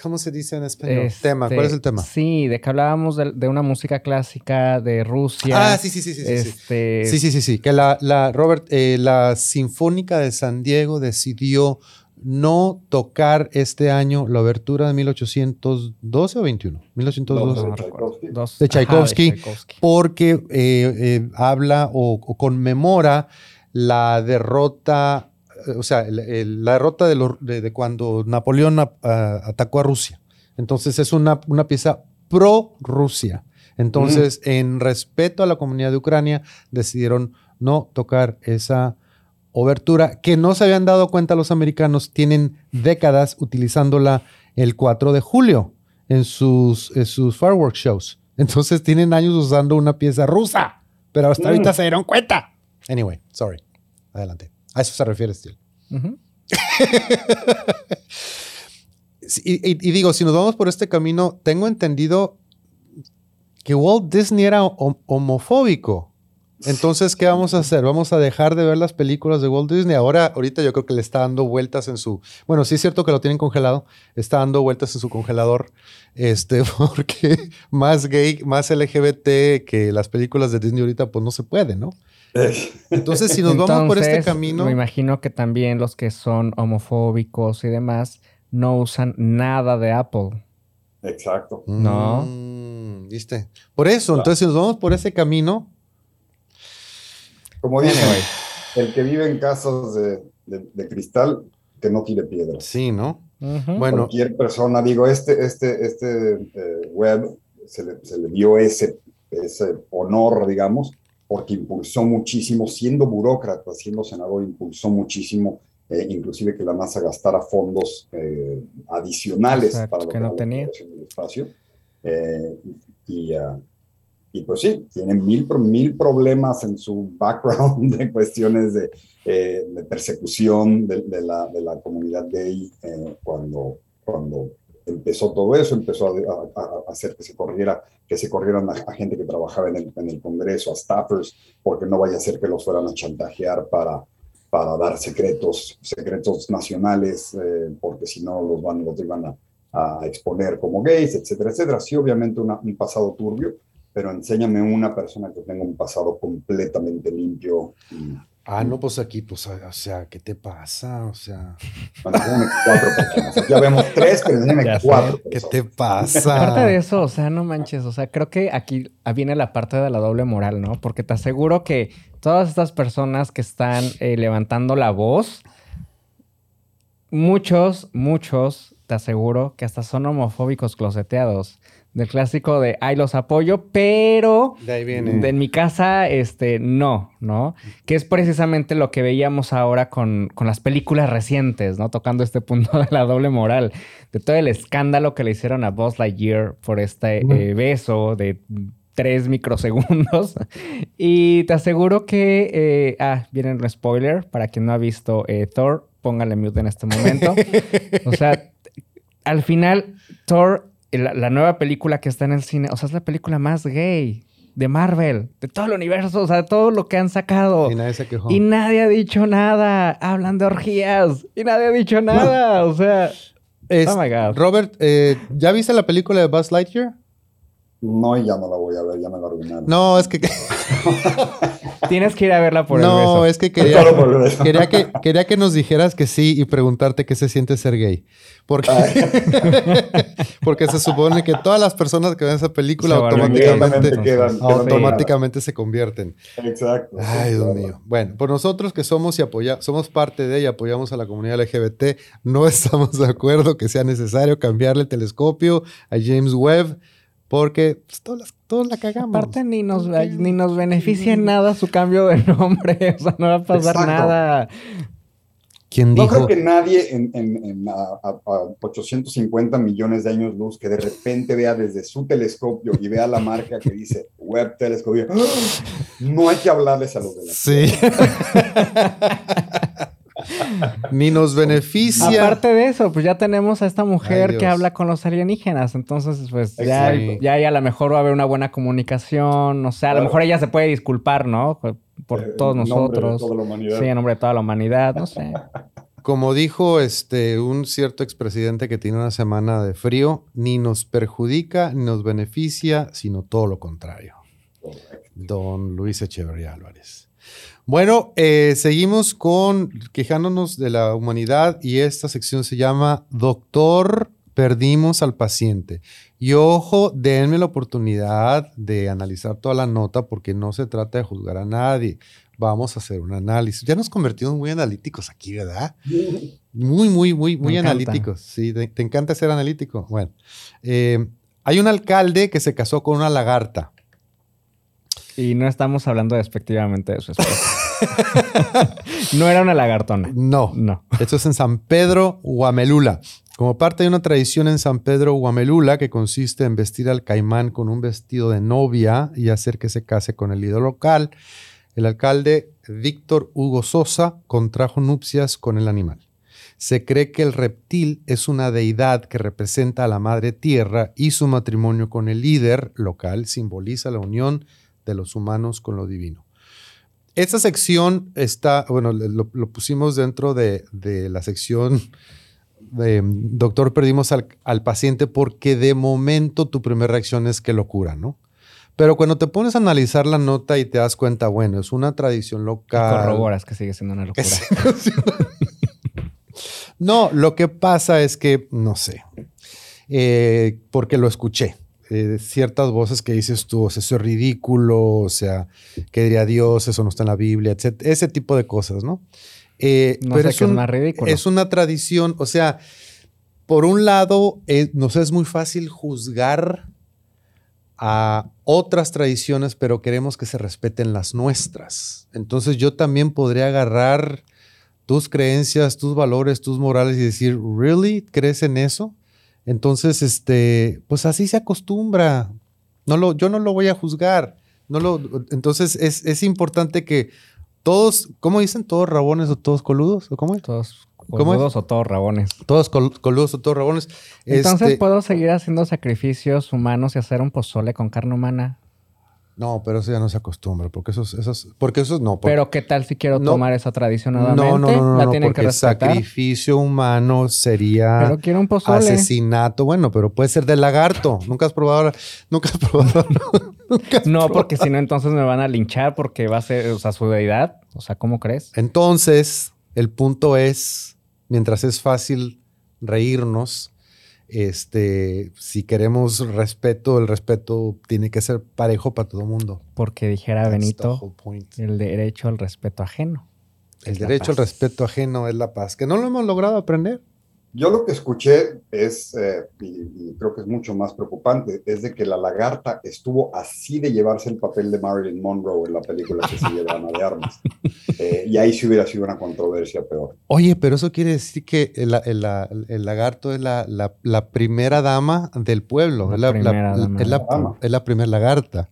¿Cómo se dice en español? tema. ¿Cuál es el tema?
Sí, de que hablábamos de, una música clásica de Rusia.
Ah, sí, sí, sí, sí. Este... Sí, sí, sí, sí. Que la, la Robert, eh, la Sinfónica de San Diego decidió no tocar este año la abertura de 1812 o 21? 1812. de, Tchaikovsky, porque eh, eh, habla o, conmemora la derrota, o sea, la derrota de, de, cuando Napoleón atacó a Rusia. Entonces es una, una pieza pro-Rusia. Entonces, en respeto a la comunidad de Ucrania, decidieron no tocar esa obertura que no se habían dado cuenta los americanos, tienen décadas utilizándola el 4 de julio en sus, sus fireworks shows. Entonces tienen años usando una pieza rusa, pero hasta ahorita mm. se dieron cuenta. Anyway, sorry. Adelante. A eso se refiere Steel. y, digo, si nos vamos por este camino, tengo entendido que Walt Disney era homofóbico. Entonces, ¿qué vamos a hacer? ¿Vamos a dejar de ver las películas de Walt Disney? Ahora, ahorita yo creo que le está dando vueltas en su... Bueno, sí es cierto que lo tienen congelado. Está dando vueltas en su congelador. Este, porque más gay, más LGBT que las películas de Disney ahorita, pues no se puede, ¿no? Entonces, si nos vamos por este camino...
Me imagino que también los que son homofóbicos y demás no usan nada de Apple.
Exacto.
No.
Mm, ¿Viste? Por eso, entonces si nos vamos por ese camino,
como dicen, el que vive en casas de, cristal, que no tire piedras.
Sí, ¿no?
Bueno. Cualquier persona, digo, este, este, este eh, web se le, se le, dio ese, ese honor, digamos, porque impulsó muchísimo, siendo burócrata, siendo senador, impulsó muchísimo, eh, inclusive que la NASA gastara fondos eh, adicionales
para que no tenía.
el espacio. y, uh, y pues sí, tienen mil, mil problemas en su background de cuestiones de, eh, de persecución de, de, la, de, la, comunidad gay eh, cuando, cuando empezó todo eso, empezó a, hacer que se corriera, que se corrieran a, gente que trabajaba en el, en el, Congreso, a staffers, porque no vaya a ser que los fueran a chantajear para, para dar secretos, secretos nacionales, eh, porque si no los van, los iban a, exponer como gays, etcétera, etcétera. Sí, obviamente un pasado turbio, pero enséñame una persona que tenga un pasado completamente limpio.
Ah, no, pues aquí, pues, o sea, ¿qué te pasa? O sea.
Bueno, cuatro personas. Ya vemos tres, pero enséñame cuatro.
¿Qué te pasa?
Aparte de eso, o sea, no manches. O sea, creo que aquí viene la parte de la doble moral, ¿no? Porque te aseguro que todas estas personas que están eh, levantando la voz, muchos, muchos, te aseguro que hasta son homofóbicos closeteados del clásico de ay los apoyo, pero
de ahí viene.
en mi casa este no, ¿no? Que es precisamente lo que veíamos ahora con, las películas recientes, ¿no? Tocando este punto de la doble moral, de todo el escándalo que le hicieron a Buzz Lightyear por este eh, beso de tres microsegundos. y te aseguro que eh, ah, viene un spoiler para quien no ha visto eh, Thor, póngale mute en este momento. o sea, al final Thor la, nueva película que está en el cine, o sea, es la película más gay de Marvel, de todo el universo, o sea, de todo lo que han sacado.
Y nadie se quejó.
Y nadie ha dicho nada. Hablan de orgías y nadie ha dicho nada. O sea,
oh my God. Robert, eh, ¿ya viste la película de Buzz Lightyear?
No, ya no la voy a ver, ya me la arruinaron.
No, es que.
Tienes que ir a verla por el
No, es que quería, quería, que quería que nos dijeras que sí y preguntarte qué se siente ser gay. Porque, porque se supone que todas las personas que ven esa película automáticamente, automáticamente se convierten.
Exacto.
Ay, Dios mío. Bueno, por nosotros que somos y apoyamos, somos parte de y apoyamos a la comunidad LGBT, no estamos de acuerdo que sea necesario cambiarle el telescopio a James Webb porque pues, todos, la cagamos.
Aparte, ni nos, ni nos beneficia en nada su cambio de nombre. O sea, no va a pasar nada.
¿Quién dijo?
No creo que nadie en, en, a, 850 millones de años luz que de repente vea desde su telescopio y vea la marca que dice Web Telescopio. No hay que hablarles a los de la.
Sí. Ni nos beneficia.
Aparte de eso, pues ya tenemos a esta mujer que habla con los alienígenas. Entonces, pues ya, ya, a lo mejor va a haber una buena comunicación. O sea, a lo mejor ella se puede disculpar, ¿no? Por eh, todos nosotros. Sí, en nombre de toda la humanidad, no sé.
Como dijo este, un cierto expresidente que tiene una semana de frío, ni nos perjudica ni nos beneficia, sino todo lo contrario. Don Luis Echeverría Álvarez. Bueno, eh, seguimos con quejándonos de la humanidad y esta sección se llama Doctor, perdimos al paciente. Y ojo, denme la oportunidad de analizar toda la nota porque no se trata de juzgar a nadie. Vamos a hacer un análisis. Ya nos convertimos muy analíticos aquí, ¿verdad? Muy, muy, muy, muy analíticos. Sí, te, encanta ser analítico. Bueno, eh, Hay un alcalde que se casó con una lagarta.
Y no estamos hablando despectivamente de su esposa. no era una lagartona.
No. No. Esto es en San Pedro, Huamelula. Como parte de una tradición en San Pedro, Huamelula, que consiste en vestir al caimán con un vestido de novia y hacer que se case con el ídolo local, el alcalde Víctor Hugo Sosa contrajo nupcias con el animal. Se cree que el reptil es una deidad que representa a la madre tierra y su matrimonio con el líder local simboliza la unión de los humanos con lo divino. Esta sección está, bueno, lo, pusimos dentro de, la sección de Doctor, perdimos al, paciente porque de momento tu primera reacción es que locura, ¿no? Pero cuando te pones a analizar la nota y te das cuenta, bueno, es una tradición local.
corroboras que sigue siendo una locura.
no, lo que pasa es que, no sé, eh, porque lo escuché. Eh, ciertas voces que dices tú, o sea, eso es ridículo, o sea, ¿qué diría Dios? Eso no está en la Biblia, etc. Ese tipo de cosas, ¿no?
Eh, pero es, más ridículo.
es una tradición, o sea, por un lado, eh, nos es muy fácil juzgar a otras tradiciones, pero queremos que se respeten las nuestras. Entonces yo también podría agarrar tus creencias, tus valores, tus morales y decir, ¿really? ¿Crees en eso? Entonces, este, pues así se acostumbra. No lo, yo no lo voy a juzgar. No lo, entonces es, es importante que todos, ¿cómo dicen? ¿Todos rabones o todos coludos? ¿O cómo es?
Todos coludos o todos rabones.
Todos coludos o todos rabones.
Entonces, este ¿puedo seguir haciendo sacrificios humanos y hacer un pozole con carne humana?
No, pero eso ya no se acostumbra, porque esos, esos, porque esos no.
pero qué tal si quiero tomar esa tradición nuevamente? No, no, no, no,
la tienen que respetar. sacrificio humano sería
pero quiero un pozole.
asesinato. Bueno, pero puede ser de lagarto. Nunca has probado, nunca has probado.
no, porque si no, entonces me van a linchar porque va a ser, o sea, su deidad. O sea, ¿cómo crees?
Entonces, el punto es, mientras es fácil reírnos, este, si queremos respeto, el respeto tiene que ser parejo para todo el mundo.
Porque dijera Benito, el derecho al respeto ajeno.
El derecho al respeto ajeno es la paz, que no lo hemos logrado aprender.
Yo lo que escuché es, eh, y, creo que es mucho más preocupante, es de que la lagarta estuvo así de llevarse el papel de Marilyn Monroe en la película que se lleva Ana de Armas. Eh, y ahí sí hubiera sido una controversia peor.
Oye, pero eso quiere decir que el, el, lagarto es la, la, primera dama del pueblo. es, la, es la primera lagarta.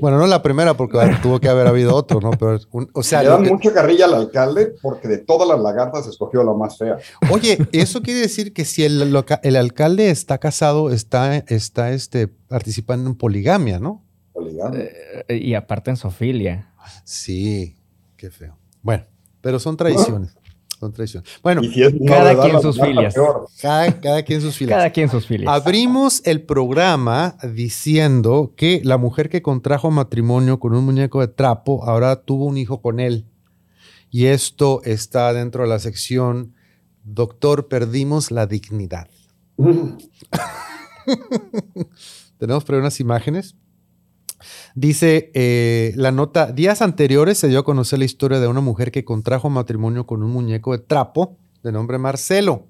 Bueno, no la primera porque tuvo que haber habido otro, ¿no? Pero, o sea,
Le dan mucha carrilla al alcalde porque de todas las lagartas escogió la más fea.
Oye, eso quiere decir que si el, el alcalde está casado, está, está este, participando en poligamia, ¿no?
Poligamia.
Eh, y aparte en sofilia.
Sí, qué feo. Bueno, pero son tradiciones. Bueno,
cada quien sus filias.
Cada, quien sus filias.
Cada quien sus filias.
Abrimos el programa diciendo que la mujer que contrajo matrimonio con un muñeco de trapo ahora tuvo un hijo con él. Y esto está dentro de la sección Doctor, perdimos la dignidad. Tenemos por ahí unas imágenes. Dice eh, la nota, días anteriores se dio a conocer la historia de una mujer que contrajo matrimonio con un muñeco de trapo de nombre Marcelo.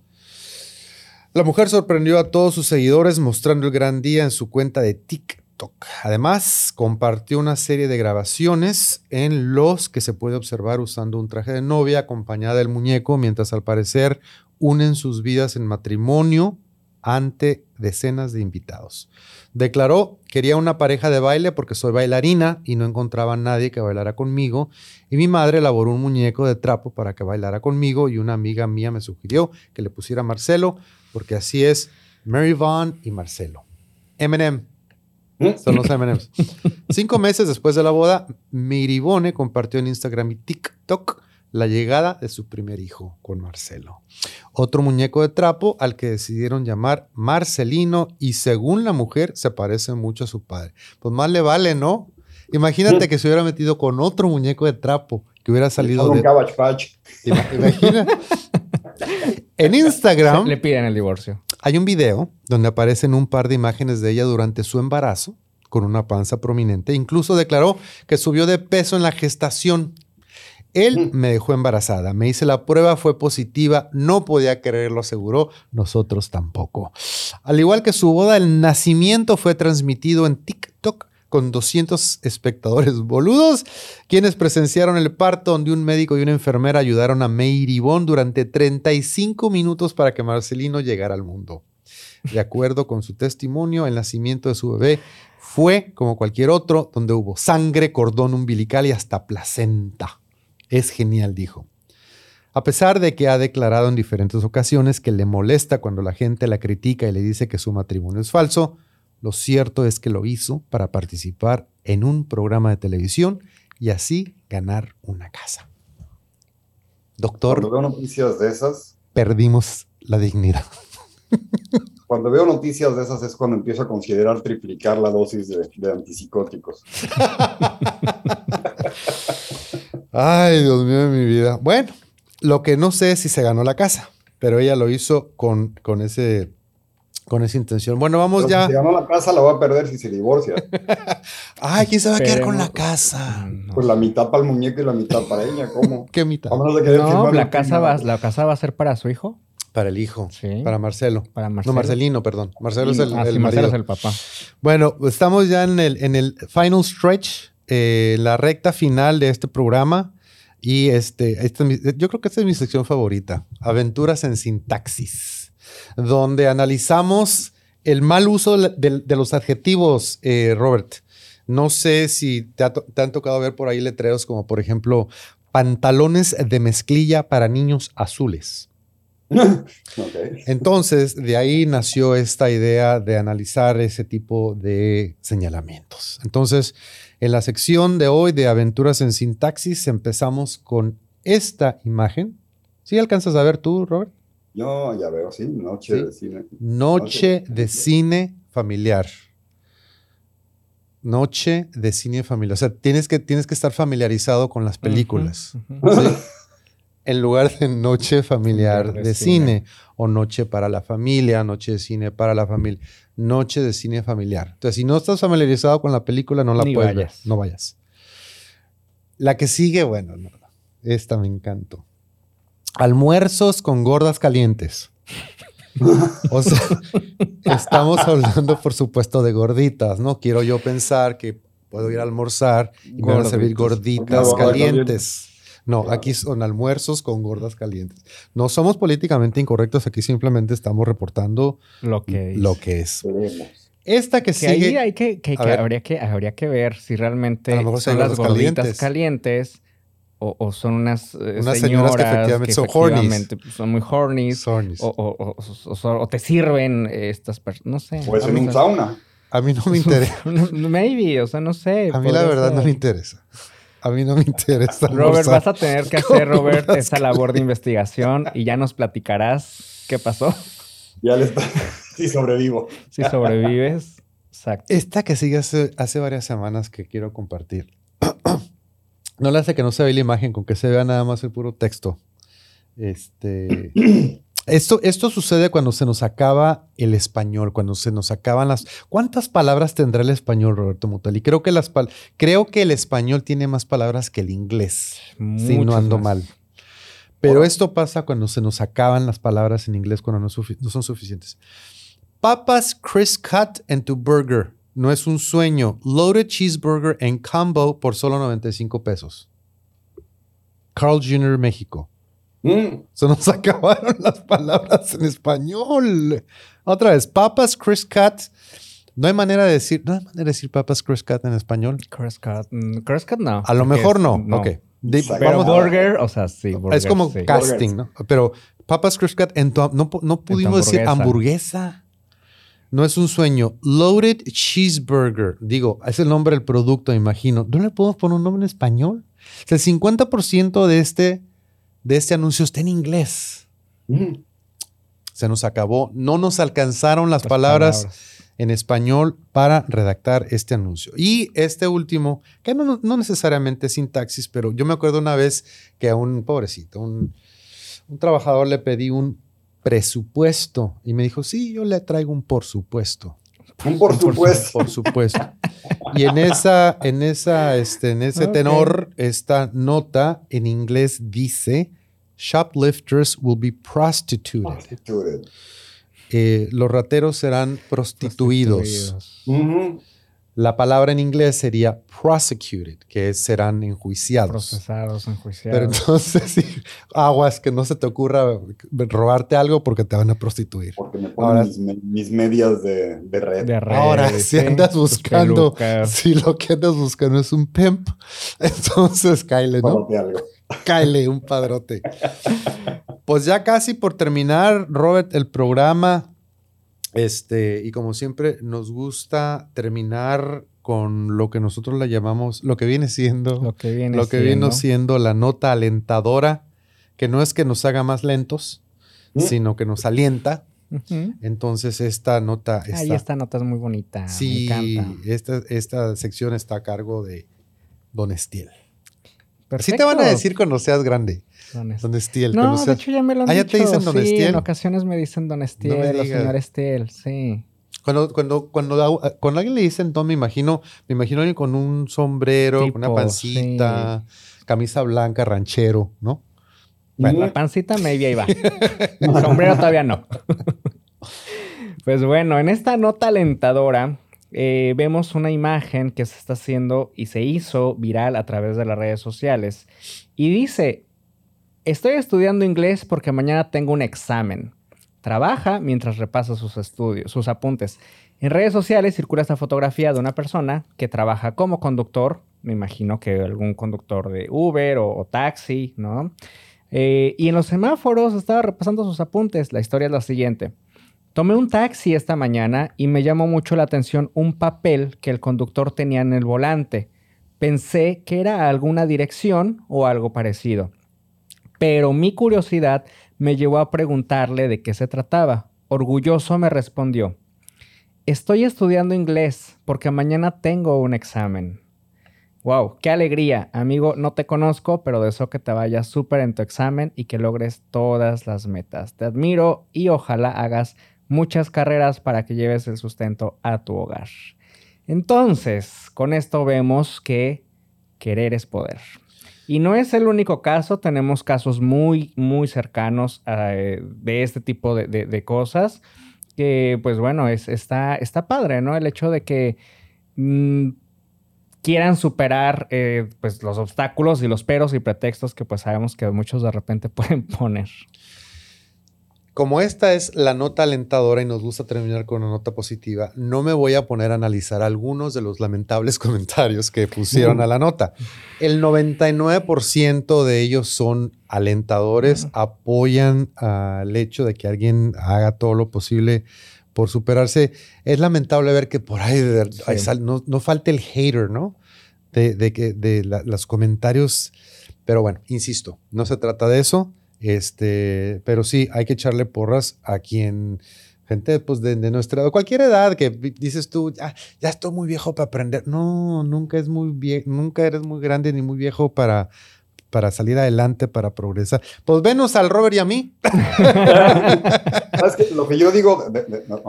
La mujer sorprendió a todos sus seguidores mostrando el gran día en su cuenta de TikTok. Además, compartió una serie de grabaciones en los que se puede observar usando un traje de novia acompañada del muñeco, mientras al parecer unen sus vidas en matrimonio ante decenas de invitados. Declaró, quería una pareja de baile porque soy bailarina y no encontraba a nadie que bailara conmigo. Y mi madre elaboró un muñeco de trapo para que bailara conmigo y una amiga mía me sugirió que le pusiera Marcelo porque así es Mary Vaughn y Marcelo. Eminem. Son los M&M's. Cinco meses después de la boda, Miribone compartió en Instagram y TikTok la llegada de su primer hijo con Marcelo. Otro muñeco de trapo al que decidieron llamar Marcelino y según la mujer se parece mucho a su padre. Pues más le vale, ¿no? Imagínate que se hubiera metido con otro muñeco de trapo que hubiera salido de...
Un Patch.
Imagina. en Instagram...
Le piden el divorcio.
Hay un video donde aparecen un par de imágenes de ella durante su embarazo con una panza prominente. Incluso declaró que subió de peso en la gestación Él me dejó embarazada, me hice la prueba, fue positiva, no podía creerlo, aseguró, nosotros tampoco. Al igual que su boda, el nacimiento fue transmitido en TikTok con 200 espectadores boludos, quienes presenciaron el parto donde un médico y una enfermera ayudaron a Meir Bond durante 35 minutos para que Marcelino llegara al mundo. De acuerdo con su testimonio, el nacimiento de su bebé fue, como cualquier otro, donde hubo sangre, cordón umbilical y hasta placenta. Es genial, dijo. A pesar de que ha declarado en diferentes ocasiones que le molesta cuando la gente la critica y le dice que su matrimonio es falso, lo cierto es que lo hizo para participar en un programa de televisión y así ganar una casa. Doctor.
Cuando veo noticias de esas.
Perdimos la dignidad.
Cuando veo noticias de esas es cuando empiezo a considerar triplicar la dosis de, de antipsicóticos.
Ay, Dios mío de mi vida. Bueno, lo que no sé es si se ganó la casa, pero ella lo hizo con, con ese con esa intención. Bueno, vamos ya.
Si se ganó la casa, la va a perder si se divorcia.
Ay, ¿quién se va a quedar con la casa?
Pues la mitad para el muñeco y la mitad para ella, ¿cómo?
¿Qué mitad?
no, la casa, va, la casa va a ser para su hijo.
Para el hijo, sí. para Marcelo.
Para Marcelo.
No, Marcelino, perdón. Marcelo es el,
ah, Marcelo es el papá.
Bueno, estamos ya en el, en el final stretch, eh, la recta final de este programa. Y este, este, yo creo que esta es mi sección favorita, Aventuras en Sintaxis, donde analizamos el mal uso de, los adjetivos, eh, Robert. No sé si te, te, han tocado ver por ahí letreros como, por ejemplo, pantalones de mezclilla para niños azules. Entonces, de ahí nació esta idea de analizar ese tipo de señalamientos. Entonces, en la sección de hoy de Aventuras en Sintaxis empezamos con esta imagen. ¿Sí alcanzas a ver tú, Robert?
Yo ya veo, sí, Noche de Cine.
Noche, de Cine Familiar. Noche de Cine Familiar. O sea, tienes que, tienes que estar familiarizado con las películas. en lugar de noche familiar de, cine. o noche para la familia, noche de cine para la familia, noche de cine familiar. Entonces, si no estás familiarizado con la película, no la puedes ver. No vayas. La que sigue, bueno, esta me encantó. Almuerzos con gordas calientes. o sea, estamos hablando, por supuesto, de gorditas, ¿no? Quiero yo pensar que puedo ir a almorzar y me van a servir gorditas calientes. No, aquí son almuerzos con gordas calientes. No somos políticamente incorrectos, aquí simplemente estamos reportando
lo que es.
Lo que es. Esta que, sigue.
Ahí hay que, habría que habría que ver si realmente son las gorditas calientes, o, son unas, eh, señoras, que efectivamente, son, pues, son muy horny. O, o, te sirven estas personas. No sé.
O es en un sauna.
A mí no me interesa.
Maybe, o sea, no sé.
A mí la verdad no me interesa. A mí no me interesa.
Robert, vas a tener que hacer, Robert, esa labor de investigación y ya nos platicarás qué pasó.
Ya le está. Si sobrevivo.
Si sobrevives. Exacto.
Esta que sigue hace, hace varias semanas que quiero compartir. no le hace que no se vea la imagen, con que se vea nada más el puro texto. Este. Esto, esto sucede cuando se nos acaba el español, cuando se nos acaban las... ¿Cuántas palabras tendrá el español, Roberto Mutali? Creo que, las creo que el español tiene más palabras que el inglés, si no ando mal. Pero esto pasa cuando se nos acaban las palabras en inglés, cuando no, no son suficientes. Papas Chris Cut en tu burger. No es un sueño. Loaded cheeseburger en combo por solo 95 pesos. Carl Jr. México. Mm. Se nos acabaron las palabras en español. Otra vez, papas Chris Cat. No hay manera de decir, no hay manera de decir papas Chris Cat en español.
Chris Cat, mm, Chris Cat no.
A lo mejor no. Ok.
Pero burger, o sea, sí.
es como casting, ¿no? Pero papas Chris Cat, no, no pudimos decir hamburguesa. No es un sueño. Loaded Cheeseburger. Digo, es el nombre del producto, imagino. ¿No le podemos poner un nombre en español? el 50% de este de este anuncio está en inglés. Se nos acabó. No nos alcanzaron las, palabras, en español para redactar este anuncio. Y este último, que no, necesariamente es sintaxis, pero yo me acuerdo una vez que a un pobrecito, un, un trabajador le pedí un presupuesto y me dijo, sí, yo le traigo un por supuesto.
Un por supuesto.
Por supuesto. Y en esa, en esa, este, en ese tenor, esta nota en inglés dice: Shoplifters will be prostituted. Eh, los rateros serán prostituidos. La palabra en inglés sería prosecuted, que serán enjuiciados.
Procesados, enjuiciados.
Pero entonces, aguas, que no se te ocurra robarte algo porque te van a prostituir.
Porque me ponen mis, medias de, red.
Ahora, si andas buscando, si lo que andas buscando es un pimp, entonces cáele, ¿no? Algo. Cáele, un padrote. pues ya casi por terminar, Robert, el programa este, y como siempre, nos gusta terminar con lo que nosotros la llamamos, lo que viene siendo,
lo que viene,
lo que viene siendo la nota alentadora, que no es que nos haga más lentos, ¿Mm? sino que nos alienta. Entonces, esta nota
está. Ay, esta nota es muy bonita. Sí,
Esta, esta sección está a cargo de Don Estiel. Perfecto. Así te van a decir cuando seas grande. Don Estiel.
No, de hecho ya me lo han ah, ya te dicen Don sí, en ocasiones me dicen Don Estiel o señor Estiel, sí.
Cuando, cuando, cuando, cuando alguien le dicen Don, me imagino, me imagino alguien con un sombrero, con una pancita, camisa blanca, ranchero, ¿no?
Bueno, la pancita maybe ahí va. El sombrero todavía no. pues bueno, en esta nota alentadora eh, vemos una imagen que se está haciendo y se hizo viral a través de las redes sociales. Y dice, Estoy estudiando inglés porque mañana tengo un examen. Trabaja mientras repasa sus estudios, sus apuntes. En redes sociales circula esta fotografía de una persona que trabaja como conductor, me imagino que algún conductor de Uber o, taxi, ¿no? Eh, y en los semáforos estaba repasando sus apuntes. La historia es la siguiente. Tomé un taxi esta mañana y me llamó mucho la atención un papel que el conductor tenía en el volante. Pensé que era alguna dirección o algo parecido pero mi curiosidad me llevó a preguntarle de qué se trataba. Orgulloso me respondió, estoy estudiando inglés porque mañana tengo un examen. Wow, qué alegría, amigo, no te conozco, pero deseo que te vayas súper en tu examen y que logres todas las metas. Te admiro y ojalá hagas muchas carreras para que lleves el sustento a tu hogar. Entonces, con esto vemos que querer es poder. Y no es el único caso, tenemos casos muy, muy cercanos eh, de este tipo de, cosas, que pues bueno, es, está, está padre, ¿no? El hecho de que mm, quieran superar eh, pues los obstáculos y los peros y pretextos que pues sabemos que muchos de repente pueden poner.
Como esta es la nota alentadora y nos gusta terminar con una nota positiva, no me voy a poner a analizar algunos de los lamentables comentarios que pusieron a la nota. El 99% de ellos son alentadores, apoyan al hecho de que alguien haga todo lo posible por superarse. Es lamentable ver que por ahí no, no, falta el hater, ¿no? De, que, de los comentarios. Pero bueno, insisto, no se trata de eso. Este, pero sí, hay que echarle porras a quien, gente pues de, nuestra edad, cualquier edad que dices tú, ya, ya estoy muy viejo para aprender. No, nunca es muy viejo, nunca eres muy grande ni muy viejo para, para salir adelante, para progresar. Pues venos al Robert y a mí.
lo que yo digo,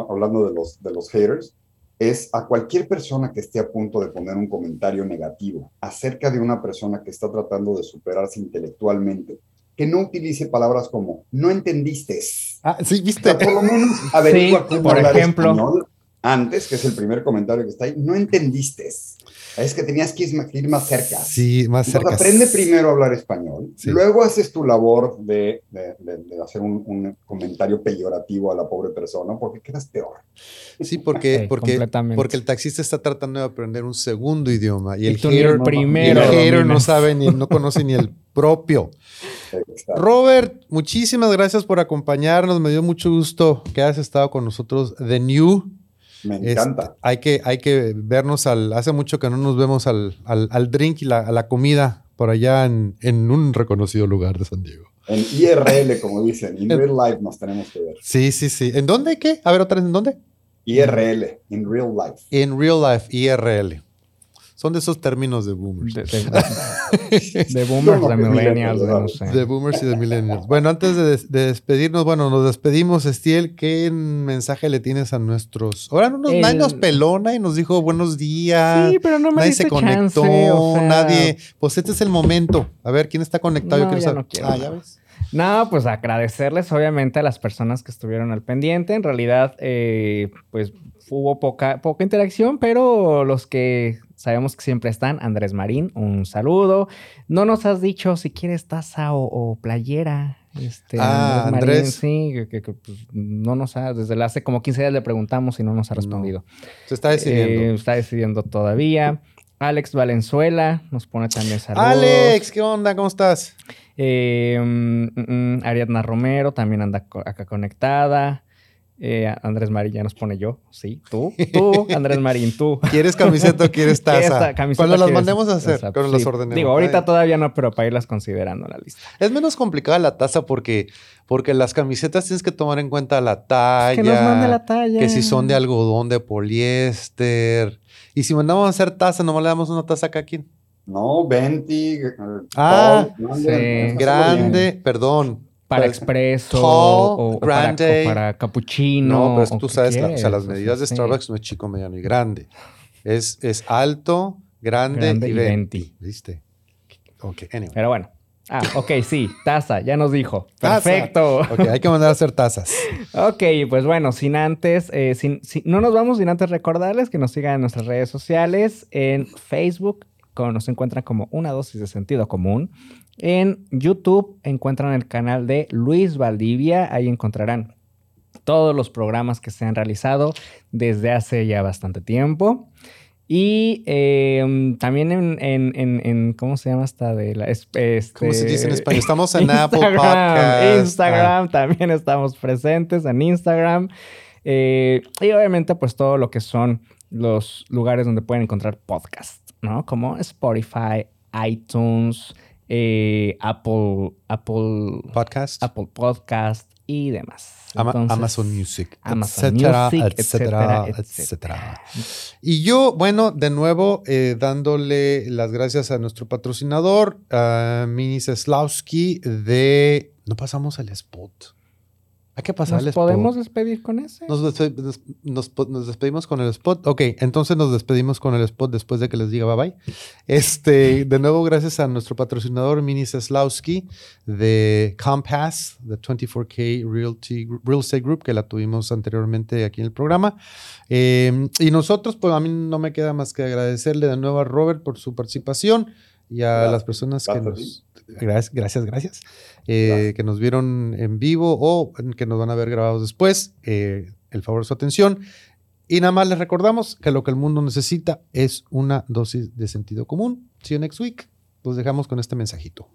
hablando de los, de los haters, es a cualquier persona que esté a punto de poner un comentario negativo acerca de una persona que está tratando de superarse intelectualmente que no utilice palabras como no entendiste.
Ah, sí, viste.
por lo menos averigua por ejemplo. antes, que es el primer comentario que está ahí, no entendiste. Es que tenías que ir más cerca.
Sí, más cerca.
Aprende primero a hablar español, luego haces tu labor de, de, hacer un, comentario peyorativo a la pobre persona, porque quedas peor.
Sí, porque, porque, porque el taxista está tratando de aprender un segundo idioma y el hater,
primero,
el hater no sabe ni no conoce ni el propio. Robert, muchísimas gracias por acompañarnos. Me dio mucho gusto que hayas estado con nosotros de New.
Me encanta.
hay, que, hay que vernos al. Hace mucho que no nos vemos al, al, drink y la, a la comida por allá en, en, un reconocido lugar de San Diego.
En IRL, como dicen, in real life nos tenemos que ver.
Sí, sí, sí. ¿En dónde qué? A ver, otra vez, ¿en dónde?
IRL, in real life.
In real life, IRL. Son de esos términos de boomers.
De, boomers, de millennials, de no sé.
De boomers y de millennials. Bueno, antes de, despedirnos, bueno, nos despedimos, Estiel. ¿Qué mensaje le tienes a nuestros... Ahora no nos, nadie nos pelona y nos dijo buenos días.
Sí, pero no me
Nadie se conectó, nadie... Pues este es el momento. A ver, ¿quién está conectado?
No, ya No quiero. Ah, ya ves. No, pues agradecerles obviamente a las personas que estuvieron al pendiente. En realidad, eh, pues hubo poca, poca interacción, pero los que sabemos que siempre están, Andrés Marín, un saludo. No nos has dicho si quieres taza o, playera. Este,
ah, Andrés,
sí, que, pues, no nos ha, desde hace como 15 días le preguntamos y no nos ha respondido.
Se está decidiendo.
Eh, está decidiendo todavía. Alex Valenzuela nos pone también saludos.
Alex, ¿qué onda? ¿Cómo estás?
Eh, mm, mm, mm, Ariadna Romero también anda acá conectada. Eh, Andrés Marín ya nos pone yo. Sí, tú, tú, Andrés Marín, tú.
¿Quieres camiseta o quieres taza? Cuando las mandemos a hacer, cuando las ordenemos.
Digo, ahorita todavía no, pero para irlas considerando la lista.
Es menos complicada la taza porque, porque las camisetas tienes que tomar en cuenta la talla.
que nos mande la talla.
Que si son de algodón, de poliéster. Y si mandamos a hacer taza, nomás le damos una taza a cada quien.
No, 20.
Eh, ah, grande, perdón
para expreso o, grande. Para, cappuccino.
No, pero tú sabes, o sea, las medidas de Starbucks no es chico, mediano y grande. Es, es alto, grande, y 20. ¿Viste? Ok, anyway.
Pero bueno. Ah, ok, sí, taza, ya nos dijo. Perfecto.
Ok, hay que mandar a hacer tazas.
ok, pues bueno, sin antes, eh, sin, no nos vamos sin antes recordarles que nos sigan en nuestras redes sociales, en Facebook, como nos encuentran como una dosis de sentido común. En YouTube encuentran el canal de Luis Valdivia, ahí encontrarán todos los programas que se han realizado desde hace ya bastante tiempo. Y em, también en, ¿cómo se llama esta de la... Este,
¿Cómo se dice en español? Estamos en Apple Podcast.
Instagram, también estamos presentes en Instagram. Eh, y obviamente pues todo lo que son los lugares donde pueden encontrar podcasts, ¿no? Como Spotify, iTunes, eh, Apple, Apple
Podcast,
Apple Podcast y demás.
Amazon Music,
Amazon Music, etcétera,
etcétera, Y yo, bueno, de nuevo, eh, dándole las gracias a nuestro patrocinador, a Mini Slawski de... No pasamos al spot. Hay que pasar
¿Nos podemos despedir con ese?
Nos, despedimos con el spot. Ok, entonces nos despedimos con el spot después de que les diga bye bye. Este, de nuevo, gracias a nuestro patrocinador Mini Seslowski de Compass, de 24K Realty, Real Estate Group, que la tuvimos anteriormente aquí en el programa. Em, y nosotros, pues a mí no me queda más que agradecerle de nuevo a Robert por su participación y a las personas que nos... Gracias, gracias, gracias. Eh, que nos vieron en vivo o que nos van a ver grabados después. Eh, el favor de su atención. Y nada más les recordamos que lo que el mundo necesita es una dosis de sentido común. See you next week. Los dejamos con este mensajito.